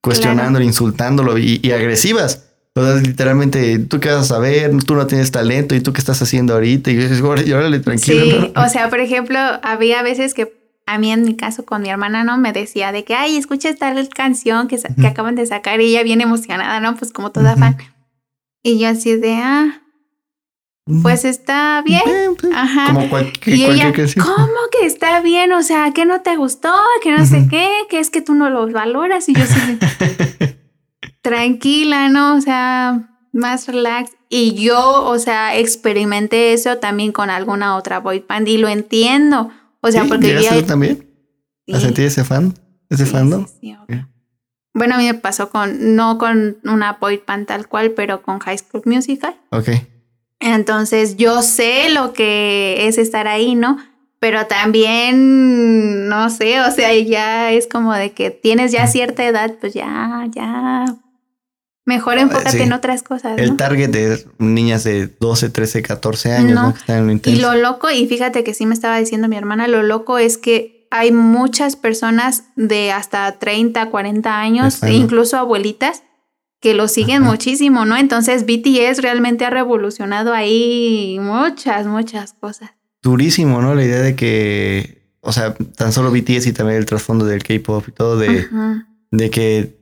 cuestionándolo, insultándolo y, agresivas. O sea, literalmente, tú qué vas a saber, tú no tienes talento y tú qué estás haciendo ahorita y dices, órale, tranquilo. Sí, o sea, por ejemplo, había veces que a mí en mi caso con mi hermana, ¿no? Me decía de que, ay, escucha esta canción que, que acaban de sacar y ella bien emocionada, ¿no? Pues como toda fan. Y yo así de, ah, pues está bien. Pues, Ajá. Como y ella, ¿cómo que está bien? O sea, ¿qué no te gustó? Que no sé qué, que es que tú no los valoras. Y yo sí, tranquila, ¿no? O sea, Más relax. Y yo, o sea, experimenté eso también con alguna otra boy band y lo entiendo. O sea, ¿Sí? porque ¿Llegaste ya- también? ¿A Sí. sentir ese fan? ¿Ese fandom? obvio. Bueno, a mí me pasó con, no con una boy band tal cual, pero con High School Musical. Ok. Entonces yo sé lo que es estar ahí, ¿no? Pero también, no sé, o sea, ya es como de que tienes ya cierta edad, pues ya, ya. Mejor enfócate sí. en otras cosas, El target de niñas de 12, 13, 14 años, ¿no? No. Que están en lo Y lo loco, y fíjate que sí me estaba diciendo mi hermana, lo loco es que hay muchas personas de hasta 30, 40 años, España. incluso abuelitas, que lo siguen Ajá. muchísimo, ¿no? Entonces BTS realmente ha revolucionado ahí muchas, muchas cosas. Durísimo, ¿no? La idea de que, o sea, tan solo BTS y también el trasfondo del K-pop y todo, de, Ajá. de que,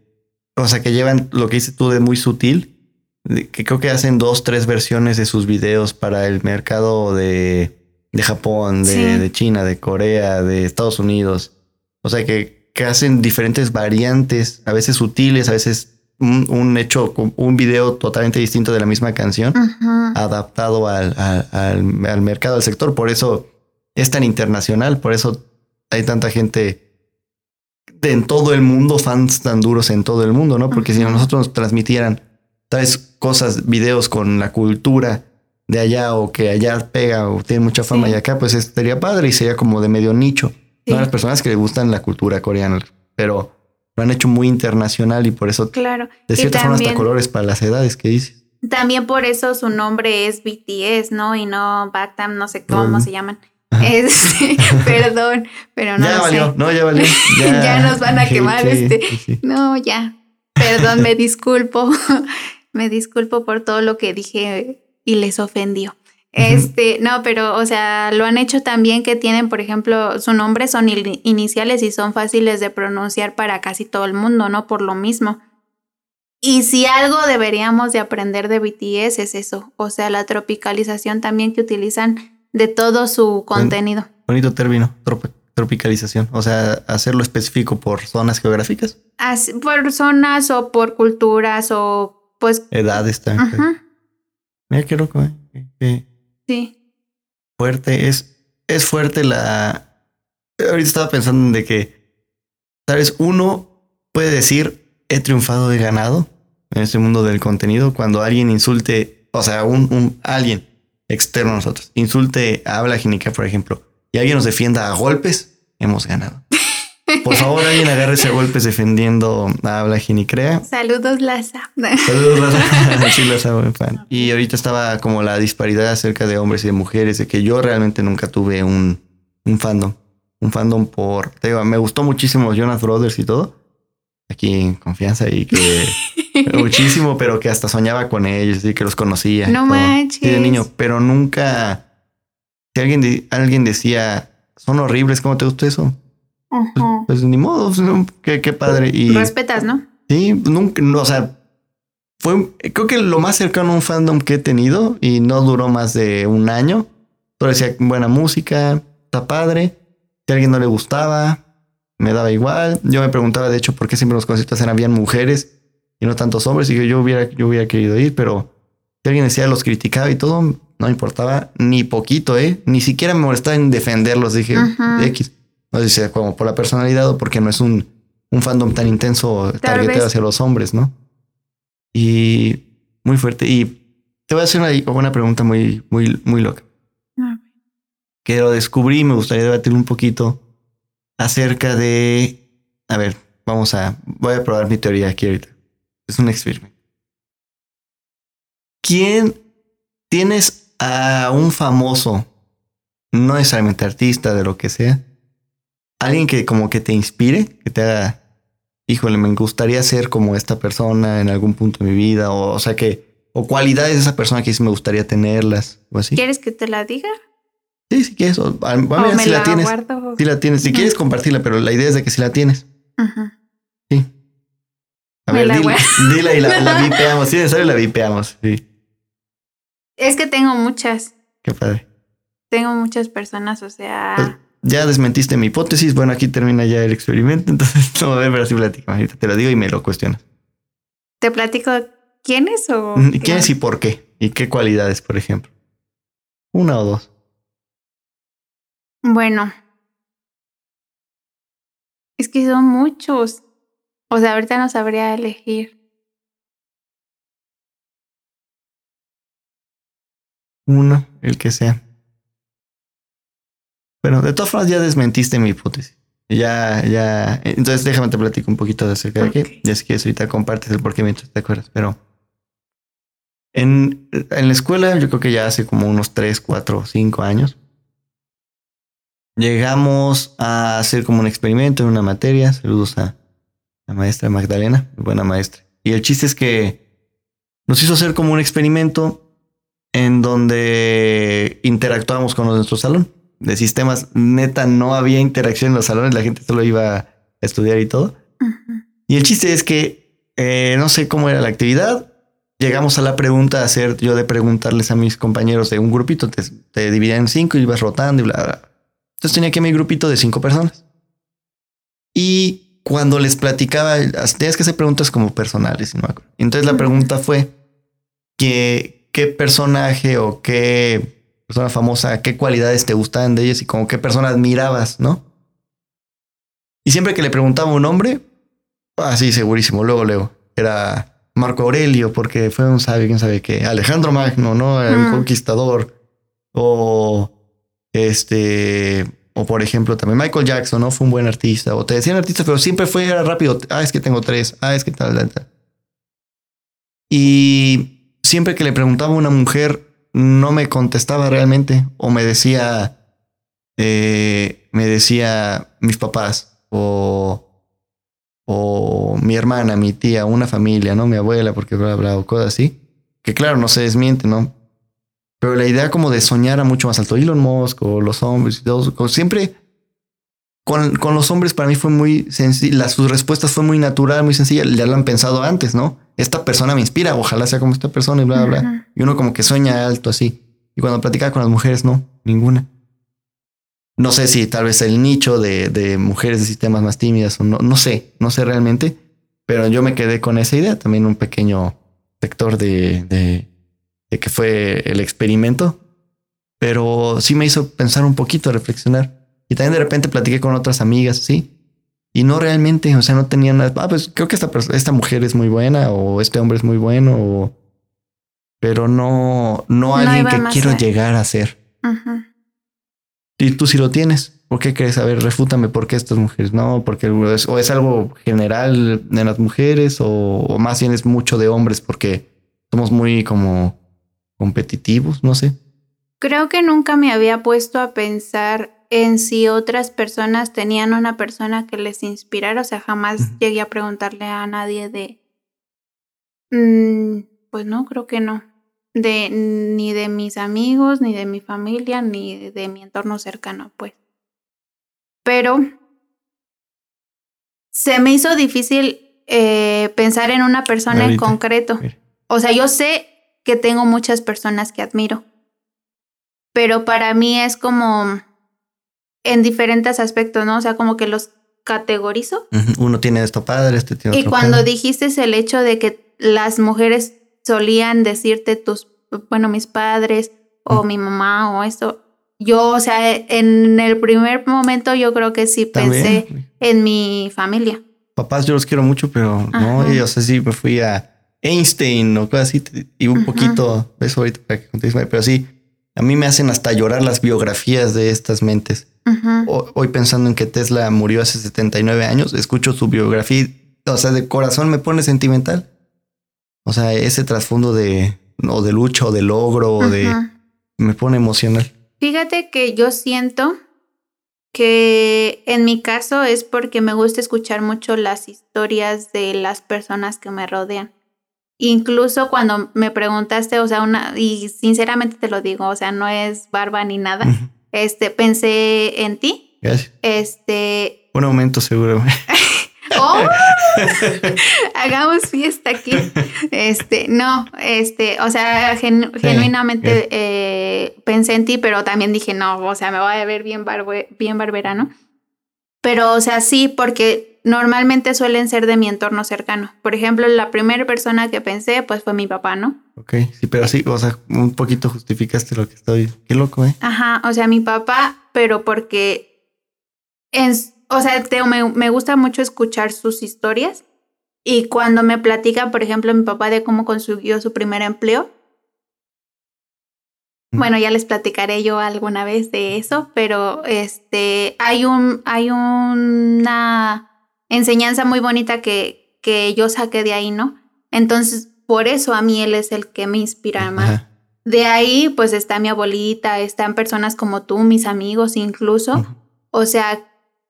o sea, que llevan lo que dices tú de muy sutil, de que creo que hacen dos, tres versiones de sus videos para el mercado de, de Japón, de, Sí. de China, de Corea, de Estados Unidos. O sea, que, que hacen diferentes variantes, a veces sutiles, a veces un, un hecho, un video totalmente distinto de la misma canción Ajá. adaptado al, al, al- al mercado, al sector. Por eso es tan internacional, por eso hay tanta gente de en todo el mundo, fans tan duros en todo el mundo, ¿no? Porque si Ujú. nosotros nos transmitieran tales cosas, videos con la cultura de allá o que allá pega o tiene mucha fama Sí. y acá, pues estaría padre y sería como de medio nicho. Sí. No las personas que les gustan la cultura coreana, pero lo han hecho muy internacional y por eso Claro. de cierta forma hasta también, colores para las edades que dices. también por eso su nombre es BTS, ¿no? Y no Bactam, no sé cómo se llaman. Este, perdón, pero no ya lo valió, sé. no, ya valió. Ya, Ya nos van a quemar, sí, este. sí. No, ya. Perdón, me disculpo. me disculpo por todo lo que dije y les ofendió. Este, no, pero, o sea, lo han hecho también que tienen, por ejemplo, su nombre son iniciales y son fáciles de pronunciar para casi todo el mundo, ¿no? Por lo mismo. Y si algo deberíamos de aprender de BTS es eso, o sea, la tropicalización también que utilizan de todo su contenido. Bonito término, trop- tropicalización. O sea, hacerlo específico por zonas geográficas, Así- por zonas o por culturas o pues... edades también. Mira qué loco, ¿eh? Sí. fuerte. Es, es fuerte la. Ahorita estaba pensando en de que, ¿sabes? Uno puede decir, he triunfado, he ganado en este mundo del contenido cuando alguien insulte, o sea, un, un alguien externo a nosotros, insulte a Habla Ginica, por ejemplo, y alguien nos defienda a golpes, hemos ganado. Por favor, alguien agárrese a golpes defendiendo a Habla Ginicrea. Saludos, Laza. Saludos, Raza. Sí, amo, fan. Y ahorita estaba como la disparidad acerca de hombres y de mujeres, de que yo realmente nunca tuve un, un fandom. Un fandom por. Te digo, me gustó muchísimo Jonas Brothers y todo. Aquí en confianza y que. muchísimo, pero que hasta soñaba con ellos y que los conocía. No todo. manches. Sí, de niño, pero nunca. Si alguien, de- alguien decía, son horribles, ¿cómo te gusta eso? Pues, pues ni modo, pues, qué, qué padre. Y. Respetas, ¿no? Sí, nunca, no, o sea, fue, creo que lo más cercano a un fandom que he tenido y no duró más de un año. Solo decía buena música, está padre. Si a alguien no le gustaba, me daba igual. Yo me preguntaba, de hecho, por qué siempre los conciertos eran habían mujeres y no tantos hombres. Y que yo hubiera, yo hubiera querido ir, pero si alguien decía los criticaba y todo, no me importaba ni poquito, ¿eh? Ni siquiera me molestaba en defenderlos. Dije. X. No sé si sea como por la personalidad o porque no es un, un fandom tan intenso targeteado vez. hacia los hombres, ¿no? Y muy fuerte. Y te voy a hacer una, una pregunta muy, muy, muy loca. Ah, Que lo descubrí y me gustaría debatir un poquito acerca de. A ver, vamos a. Voy a probar mi teoría aquí ahorita. Es un experimento. ¿Quién tienes a un famoso, no necesariamente artista, de lo que sea, alguien que como que te inspire, que te haga, híjole, me gustaría ser como esta persona en algún punto de mi vida, o, o sea que, o cualidades de esa persona que sí me gustaría tenerlas, o así. ¿Quieres que te la diga? Sí, si quieres, o, a- a- ¿O mira, me si la, la tienes, guardo? si la tienes, si quieres compartirla, pero la idea es de que si la tienes, Ajá. sí. A Me ver, la dila, dila y la, la vipeamos, si necesario la vipeamos, sí, Es que tengo muchas. qué padre. Tengo muchas personas, o Pues, sea. Ya desmentiste mi hipótesis. Bueno, aquí termina ya el experimento. Entonces, no, a ver, pero así platica. Ahorita te lo digo y me lo cuestionas. Te platico quiénes o quiénes y por qué y qué cualidades, por ejemplo. Una o dos. Bueno, es que son muchos. O sea, ahorita no sabría elegir. Uno, el que sea. Pero de todas formas ya desmentiste mi hipótesis. Ya, ya. Entonces déjame te platico un poquito de acerca de qué. Ya es que ahorita compartes el por qué mientras te acuerdas. Pero en, en la escuela, yo creo que ya hace como unos 3, 4, 5 años, llegamos a hacer como un experimento en una materia. Saludos a la maestra Magdalena, buena maestra. Y el chiste es que nos hizo hacer como un experimento en donde interactuábamos con nuestro salón. De sistemas, neta, no había interacción en los salones, la gente solo iba a estudiar y todo. Y el chiste es que eh, no sé cómo era la actividad. Llegamos a la pregunta a hacer yo de preguntarles a mis compañeros de un grupito, te, te dividían en cinco y ibas rotando y bla, bla. Entonces tenía aquí mi grupito de cinco personas. Y cuando les platicaba, tenías que hacer preguntas como personales. ¿no? Entonces la pregunta fue que qué personaje o qué persona famosa, qué cualidades te gustaban de ellos y como qué persona admirabas, ¿no? Y siempre que le preguntaba un nombre, así segurísimo, luego, luego, era Marco Aurelio, porque fue un sabio, quién sabe qué, Alejandro Magno, ¿no? El conquistador, o este, o por ejemplo, también Michael Jackson, ¿no? Fue un buen artista. O te decían artistas, pero siempre fue rápido. Ah, es que tengo tres. Ah, es que tal, tal, tal. Y siempre que le preguntaba a una mujer, no me contestaba realmente. O me decía, eh, me decía mis papás. O, o mi hermana, mi tía, una familia, ¿no? Mi abuela, porque bla, bla, o cosas así. Que claro, no se desmiente, ¿no? Pero la idea como de soñar a mucho más alto, Elon Musk o los hombres y todo, siempre con, con, los hombres para mí fue muy sencilla, sus respuestas fue muy natural, muy sencilla, ya lo han pensado antes, ¿no? Esta persona me inspira, ojalá sea como esta persona y bla, bla, bla. Y uno como que sueña alto así. Y cuando platicaba con las mujeres, no, ninguna. No sé si tal vez el nicho de, de mujeres de sistemas más tímidas o no, no sé, no sé realmente, pero yo me quedé con esa idea, también un pequeño sector de, de que fue el experimento, pero sí me hizo pensar un poquito, reflexionar. Y también de repente platiqué con otras amigas, sí. Y no realmente, o sea, no tenían nada. Ah, pues creo que esta, esta mujer es muy buena o este hombre es muy bueno, o... pero no, no, alguien que quiero llegar a ser. Y tú sí lo tienes. ¿Por qué crees? A ver, refútame por qué estas mujeres no, porque es, o es algo general de las mujeres o, o más bien es mucho de hombres porque somos muy como competitivos, no sé. Creo que nunca me había puesto a pensar en si otras personas tenían una persona que les inspirara, o sea, jamás llegué a preguntarle a nadie de... Mm, pues no, creo que no. De ni de mis amigos, ni de mi familia, ni de mi entorno cercano, pues. Pero se me hizo difícil eh, pensar en una persona en concreto. O sea, yo sé que tengo muchas personas que admiro. Pero para mí es como en diferentes aspectos, ¿no? O sea, como que los categorizo. Uno tiene esto padre, este tiene Y cuando dijiste el hecho de que las mujeres solían decirte tus, bueno, mis padres o mi mamá o esto, yo, o sea, en el primer momento yo creo que sí pensé en mi familia. Papás yo los quiero mucho, pero no, y, o sea, sí me fui a Einstein o cosas así, y un poquito, eso ahorita para que pero sí, a mí me hacen hasta llorar las biografías de estas mentes. Hoy pensando en que Tesla murió hace 79 años, escucho su biografía, o sea, de corazón me pone sentimental. O sea, ese trasfondo de, o de lucha o de logro o de... me pone emocional. Fíjate que yo siento que en mi caso es porque me gusta escuchar mucho las historias de las personas que me rodean. Incluso cuando me preguntaste, o sea, una, y sinceramente te lo digo, o sea, no es barba ni nada. Este, pensé en ti. Gracias. Este. Un momento seguro. oh, hagamos fiesta aquí. Este, no, este, o sea, genuinamente eh, pensé en ti, pero también dije, no, o sea, me voy a ver bien, barbe bien barbera, ¿no? Pero, o sea, sí, porque normalmente suelen ser de mi entorno cercano. Por ejemplo, la primera persona que pensé, pues fue mi papá, ¿no? Ok, sí, pero sí, o sea, un poquito justificaste lo que estoy. Qué loco, ¿eh? Ajá, o sea, mi papá, pero porque, en, o sea, me, me gusta mucho escuchar sus historias. Y cuando me platica, por ejemplo, mi papá de cómo consiguió su primer empleo, bueno, ya les platicaré yo alguna vez de eso, pero este hay un hay una enseñanza muy bonita que, que yo saqué de ahí, ¿no? Entonces, por eso a mí él es el que me inspira más. De ahí, pues está mi abuelita, están personas como tú, mis amigos incluso, o sea,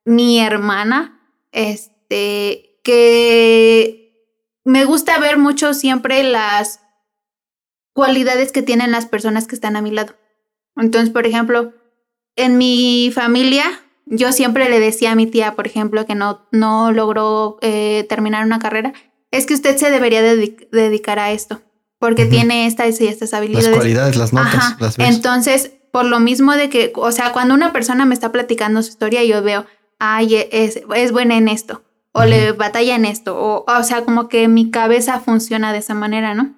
mi hermana, este, que me gusta ver mucho siempre las cualidades que tienen las personas que están a mi lado. Entonces, por ejemplo, en mi familia, yo siempre le decía a mi tía, por ejemplo, que no, no logró eh, terminar una carrera, es que usted se debería dedicar a esto, porque tiene estas y estas habilidades. Las cualidades, las notas, las ves. Entonces, por lo mismo de que, o sea, cuando una persona me está platicando su historia, yo veo, ay, es, es buena en esto, o le batalla en esto, o, o sea, como que mi cabeza funciona de esa manera, ¿no?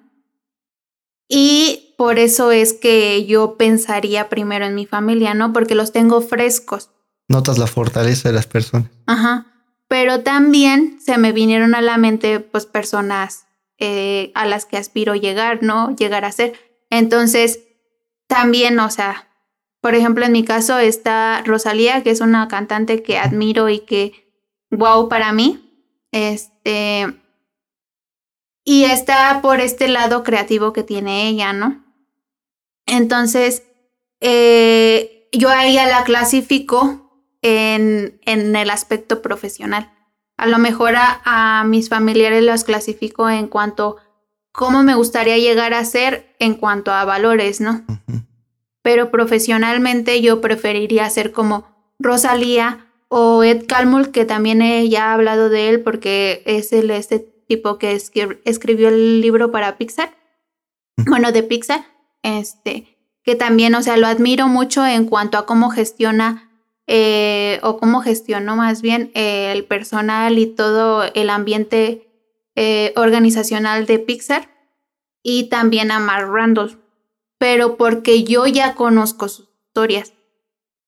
Y por eso es que yo pensaría primero en mi familia, ¿no? Porque los tengo frescos. Notas la fortaleza de las personas. Ajá. Pero también se me vinieron a la mente, pues, personas eh, a las que aspiro llegar, ¿no? Llegar a ser. Entonces, también, o sea, por ejemplo, en mi caso está Rosalía, que es una cantante que admiro y que, wow, para mí. Este, y está por este lado creativo que tiene ella, ¿no? Entonces, eh, yo a ella la clasifico en, en, el aspecto profesional. A lo mejor a, mis familiares los clasifico en cuanto a cómo me gustaría llegar a ser en cuanto a valores, ¿no? Pero profesionalmente yo preferiría ser como Rosalía o Ed Calmul, que también he ya hablado de él porque es el este tipo que escribió el libro para Pixar, bueno, de Pixar, este, que también, o sea, lo admiro mucho en cuanto a cómo gestiona eh, o cómo gestionó más bien el personal y todo el ambiente eh, organizacional de Pixar y también a Mark Randall, pero porque yo ya conozco sus historias,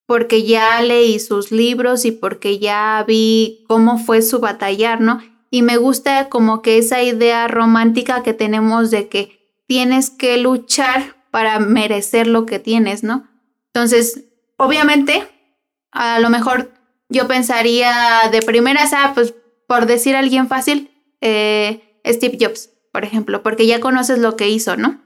porque ya leí sus libros y porque ya vi cómo fue su batallar, ¿no? Y me gusta como que esa idea romántica que tenemos de que tienes que luchar para merecer lo que tienes, ¿no? Entonces, obviamente, a lo mejor yo pensaría de primeras, ah, pues por decir alguien fácil, eh, Steve Jobs, por ejemplo, porque ya conoces lo que hizo, ¿no?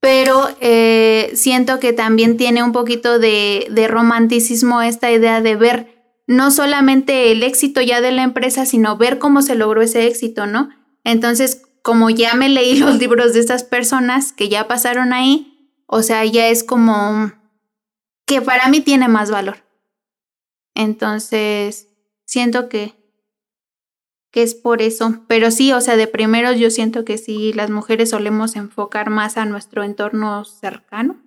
Pero eh, siento que también tiene un poquito de, de romanticismo esta idea de ver no solamente el éxito ya de la empresa, sino ver cómo se logró ese éxito, ¿no? Entonces, como ya me leí los libros de estas personas que ya pasaron ahí, o sea, ya es como que para mí tiene más valor. Entonces, siento que que es por eso, pero sí, o sea, de primeros yo siento que sí las mujeres solemos enfocar más a nuestro entorno cercano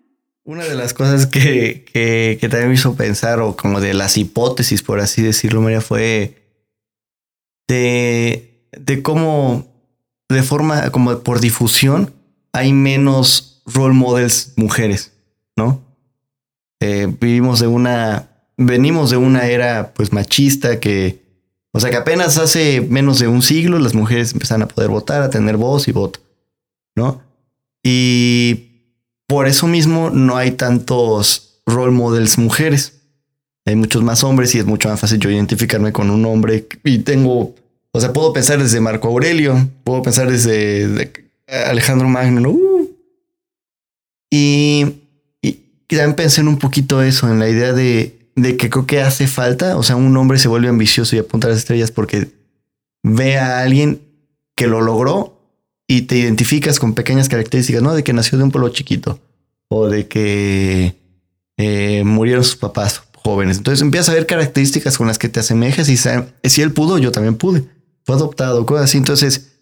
una de las cosas que, que, también me hizo pensar, o como de las hipótesis, por así decirlo, María, fue de, de cómo, de forma, como por difusión, hay menos role models mujeres, ¿no? Eh, vivimos de una, venimos de una era pues machista que, o sea que apenas hace menos de un siglo las mujeres empezaron a poder votar, a tener voz y voto, ¿no? Y por eso mismo no hay tantos role models mujeres. Hay muchos más hombres y es mucho más fácil yo identificarme con un hombre y tengo, o sea, puedo pensar desde Marco Aurelio, puedo pensar desde Alejandro Magno, uh. y, y, también pensé en un poquito eso, en la idea de, de que creo que hace falta, o sea, un hombre se vuelve ambicioso y apunta a las estrellas porque ve a alguien que lo logró y te identificas con pequeñas características, ¿no? De que nació de un pueblo chiquito o de que eh, murieron sus papás jóvenes. Entonces empiezas a ver características con las que te asemejas y si él pudo, yo también pude. Fue adoptado, cosas así. Entonces,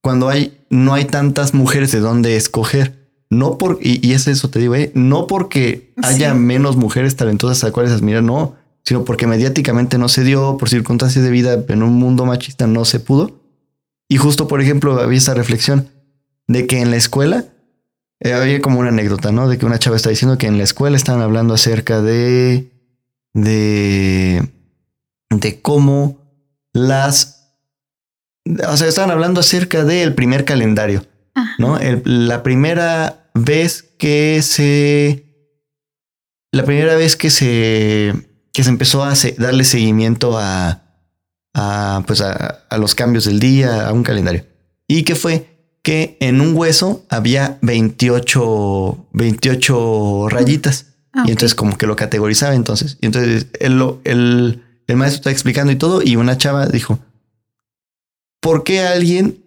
cuando hay, no hay tantas mujeres de dónde escoger, no por, y, es eso te digo, ¿eh? no porque haya menos mujeres talentosas a las cuales admirar, no, sino porque mediáticamente no se dio, por circunstancias de vida en un mundo machista no se pudo. Y justo, por ejemplo, había esta reflexión de que en la escuela eh, había como una anécdota, ¿no? De que una chava está diciendo que en la escuela estaban hablando acerca de. de. de cómo las. O sea, estaban hablando acerca del primer calendario, ¿no? la primera vez que se. La primera vez que se. que se empezó a darle seguimiento a. a pues a, a los cambios del día, a un calendario. Y que fue que en un hueso había 28, 28 rayitas. Ah, y entonces como que lo categorizaba entonces. Y entonces el, el, el maestro está explicando y todo y una chava dijo, ¿por qué alguien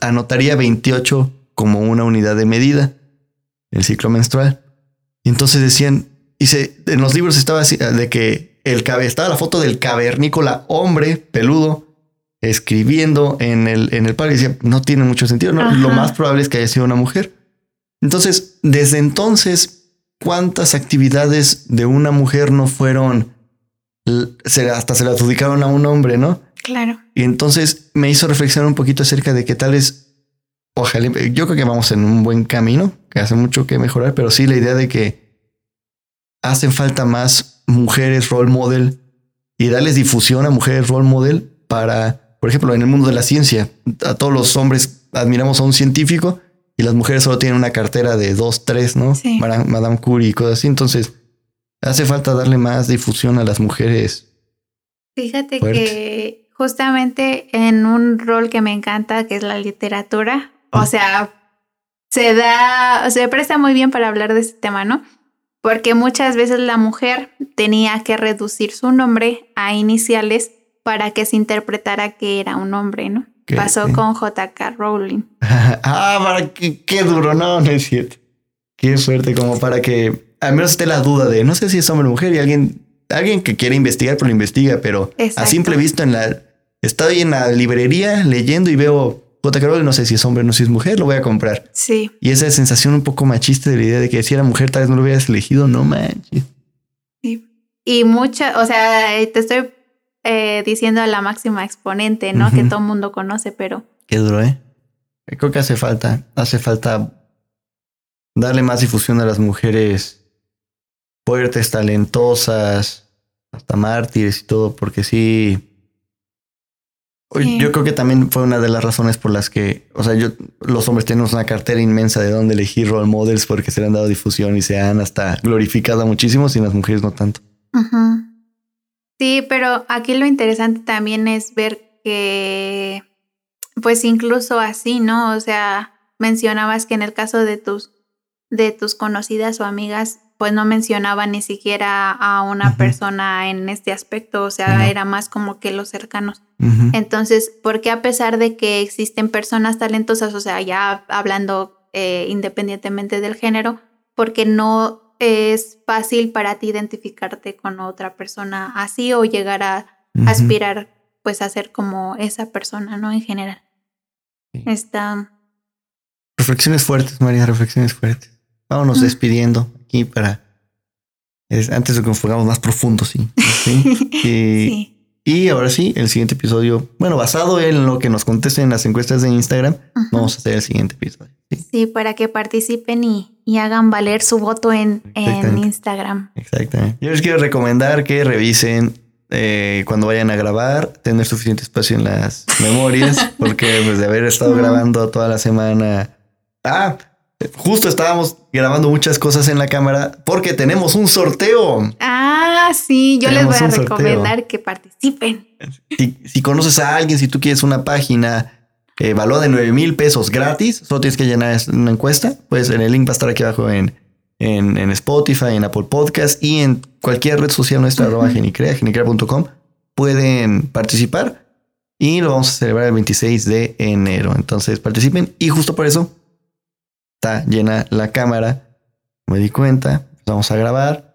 anotaría 28 como una unidad de medida? El ciclo menstrual. Y entonces decían, y se, en los libros estaba así, de que el estaba la foto del cavernícola hombre peludo escribiendo en el, en el parque. Decía, no tiene mucho sentido. Lo más probable es que haya sido una mujer. Entonces, desde entonces, ¿cuántas actividades de una mujer no fueron, hasta se le adjudicaron a un hombre, no? Claro. Y entonces me hizo reflexionar un poquito acerca de que tal vez, ojalá, yo creo que vamos en un buen camino, que hace mucho que mejorar, pero sí la idea de que hacen falta más mujeres role model y darles difusión a mujeres role model para por ejemplo, en el mundo de la ciencia, a todos los hombres admiramos a un científico y las mujeres solo tienen una cartera de dos, tres, ¿no? Madame Curie y cosas así. Entonces, hace falta darle más difusión a las mujeres. Fíjate que justamente en un rol que me encanta, que es la literatura, o ah. sea, se da, se presta muy bien para hablar de este tema, ¿no? Porque muchas veces la mujer tenía que reducir su nombre a iniciales para que se interpretara que era un hombre, ¿no? Pasó con JK Rowling. ah, para que, qué duro, no, no es cierto. Qué suerte, como para que al menos esté la duda de no sé si es hombre o mujer y alguien, alguien que quiere investigar, pero lo investiga, pero a simple vista en la. Estoy en la librería leyendo y veo JK Rowling, no sé si es hombre o no si es mujer, lo voy a comprar. Sí. Y esa sensación un poco machista de la idea de que si era mujer, tal vez no lo hubieras elegido, no manches. Sí. Y mucha, o sea, te estoy eh, diciendo a la máxima exponente, ¿no? Que todo el mundo conoce, pero... Qué duro, ¿eh? Creo que hace falta, hace falta darle más difusión a las mujeres fuertes, talentosas, hasta mártires y todo, porque sí, Yo creo que también fue una de las razones por las que, o sea, yo, los hombres tenemos una cartera inmensa de dónde elegir role models porque se le han dado difusión y se han hasta glorificado muchísimo, y las mujeres no tanto. Sí, pero aquí lo interesante también es ver que, pues incluso así, ¿no? O sea, mencionabas que en el caso de tus, de tus conocidas o amigas, pues no mencionaba ni siquiera a una persona en este aspecto, o sea, era más como que los cercanos. Entonces, ¿por qué a pesar de que existen personas talentosas, o sea, ya hablando eh, independientemente del género, porque no es fácil para ti identificarte con otra persona así o llegar a aspirar pues a ser como esa persona, ¿no? En general. Está... Reflexiones fuertes, María, reflexiones fuertes. Vámonos despidiendo aquí para... antes de que nos pongamos más profundos, sí. ¿sí? Y, ahora sí, el siguiente episodio, bueno, basado en lo que nos contesten en las encuestas de Instagram, vamos a hacer el siguiente episodio. Sí, para que participen y, y, hagan valer su voto en, en Instagram. Exactamente. Yo les quiero recomendar que revisen eh, cuando vayan a grabar, tener suficiente espacio en las memorias, porque pues, de haber estado grabando toda la semana. Ah, justo estábamos grabando muchas cosas en la cámara porque tenemos un sorteo. Ah, sí, yo les voy a recomendar que participen. Si, si conoces a alguien, si tú quieres una página eh, valor de 9 mil pesos gratis. Solo tienes que llenar una encuesta. Pues en el link va a estar aquí abajo en, en, Spotify, en Apple Podcast y en cualquier red social nuestra, arroba genicrea, genicrea.com. Pueden participar y lo vamos a celebrar el 26 de enero. Entonces participen y justo por eso está llena la cámara. Me di cuenta, vamos a grabar.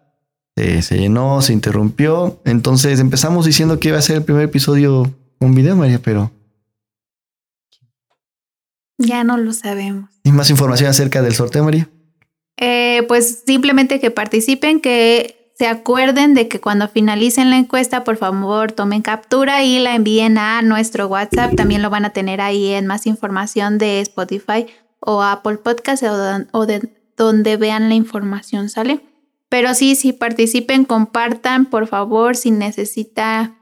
se llenó, se interrumpió. Entonces empezamos diciendo que iba a ser el primer episodio con video, María, pero ya no lo sabemos. ¿Y más información acerca del sorteo, María? Eh, pues simplemente que participen, que se acuerden de que cuando finalicen la encuesta, por favor, tomen captura y la envíen a nuestro WhatsApp. También lo van a tener ahí en más información de Spotify o Apple Podcast o de donde vean la información, ¿sale? Pero sí, si participen, compartan, por favor, si necesita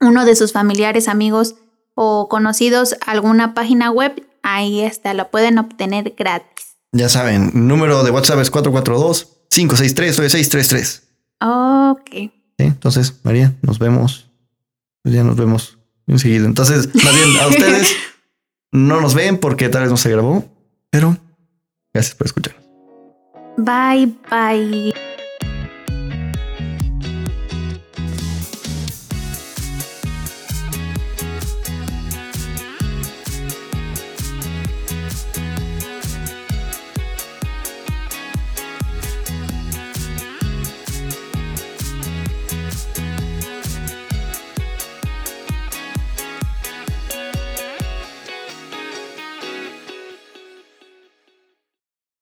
uno de sus familiares, amigos o conocidos alguna página web, ahí está, lo pueden obtener gratis. Ya saben, número de WhatsApp es 442-563-9633. Ok. Entonces, María, nos vemos. Pues ya nos vemos enseguida. Entonces, más bien, a ustedes no nos ven porque tal vez no se grabó, pero gracias por escuchar. Bye, bye.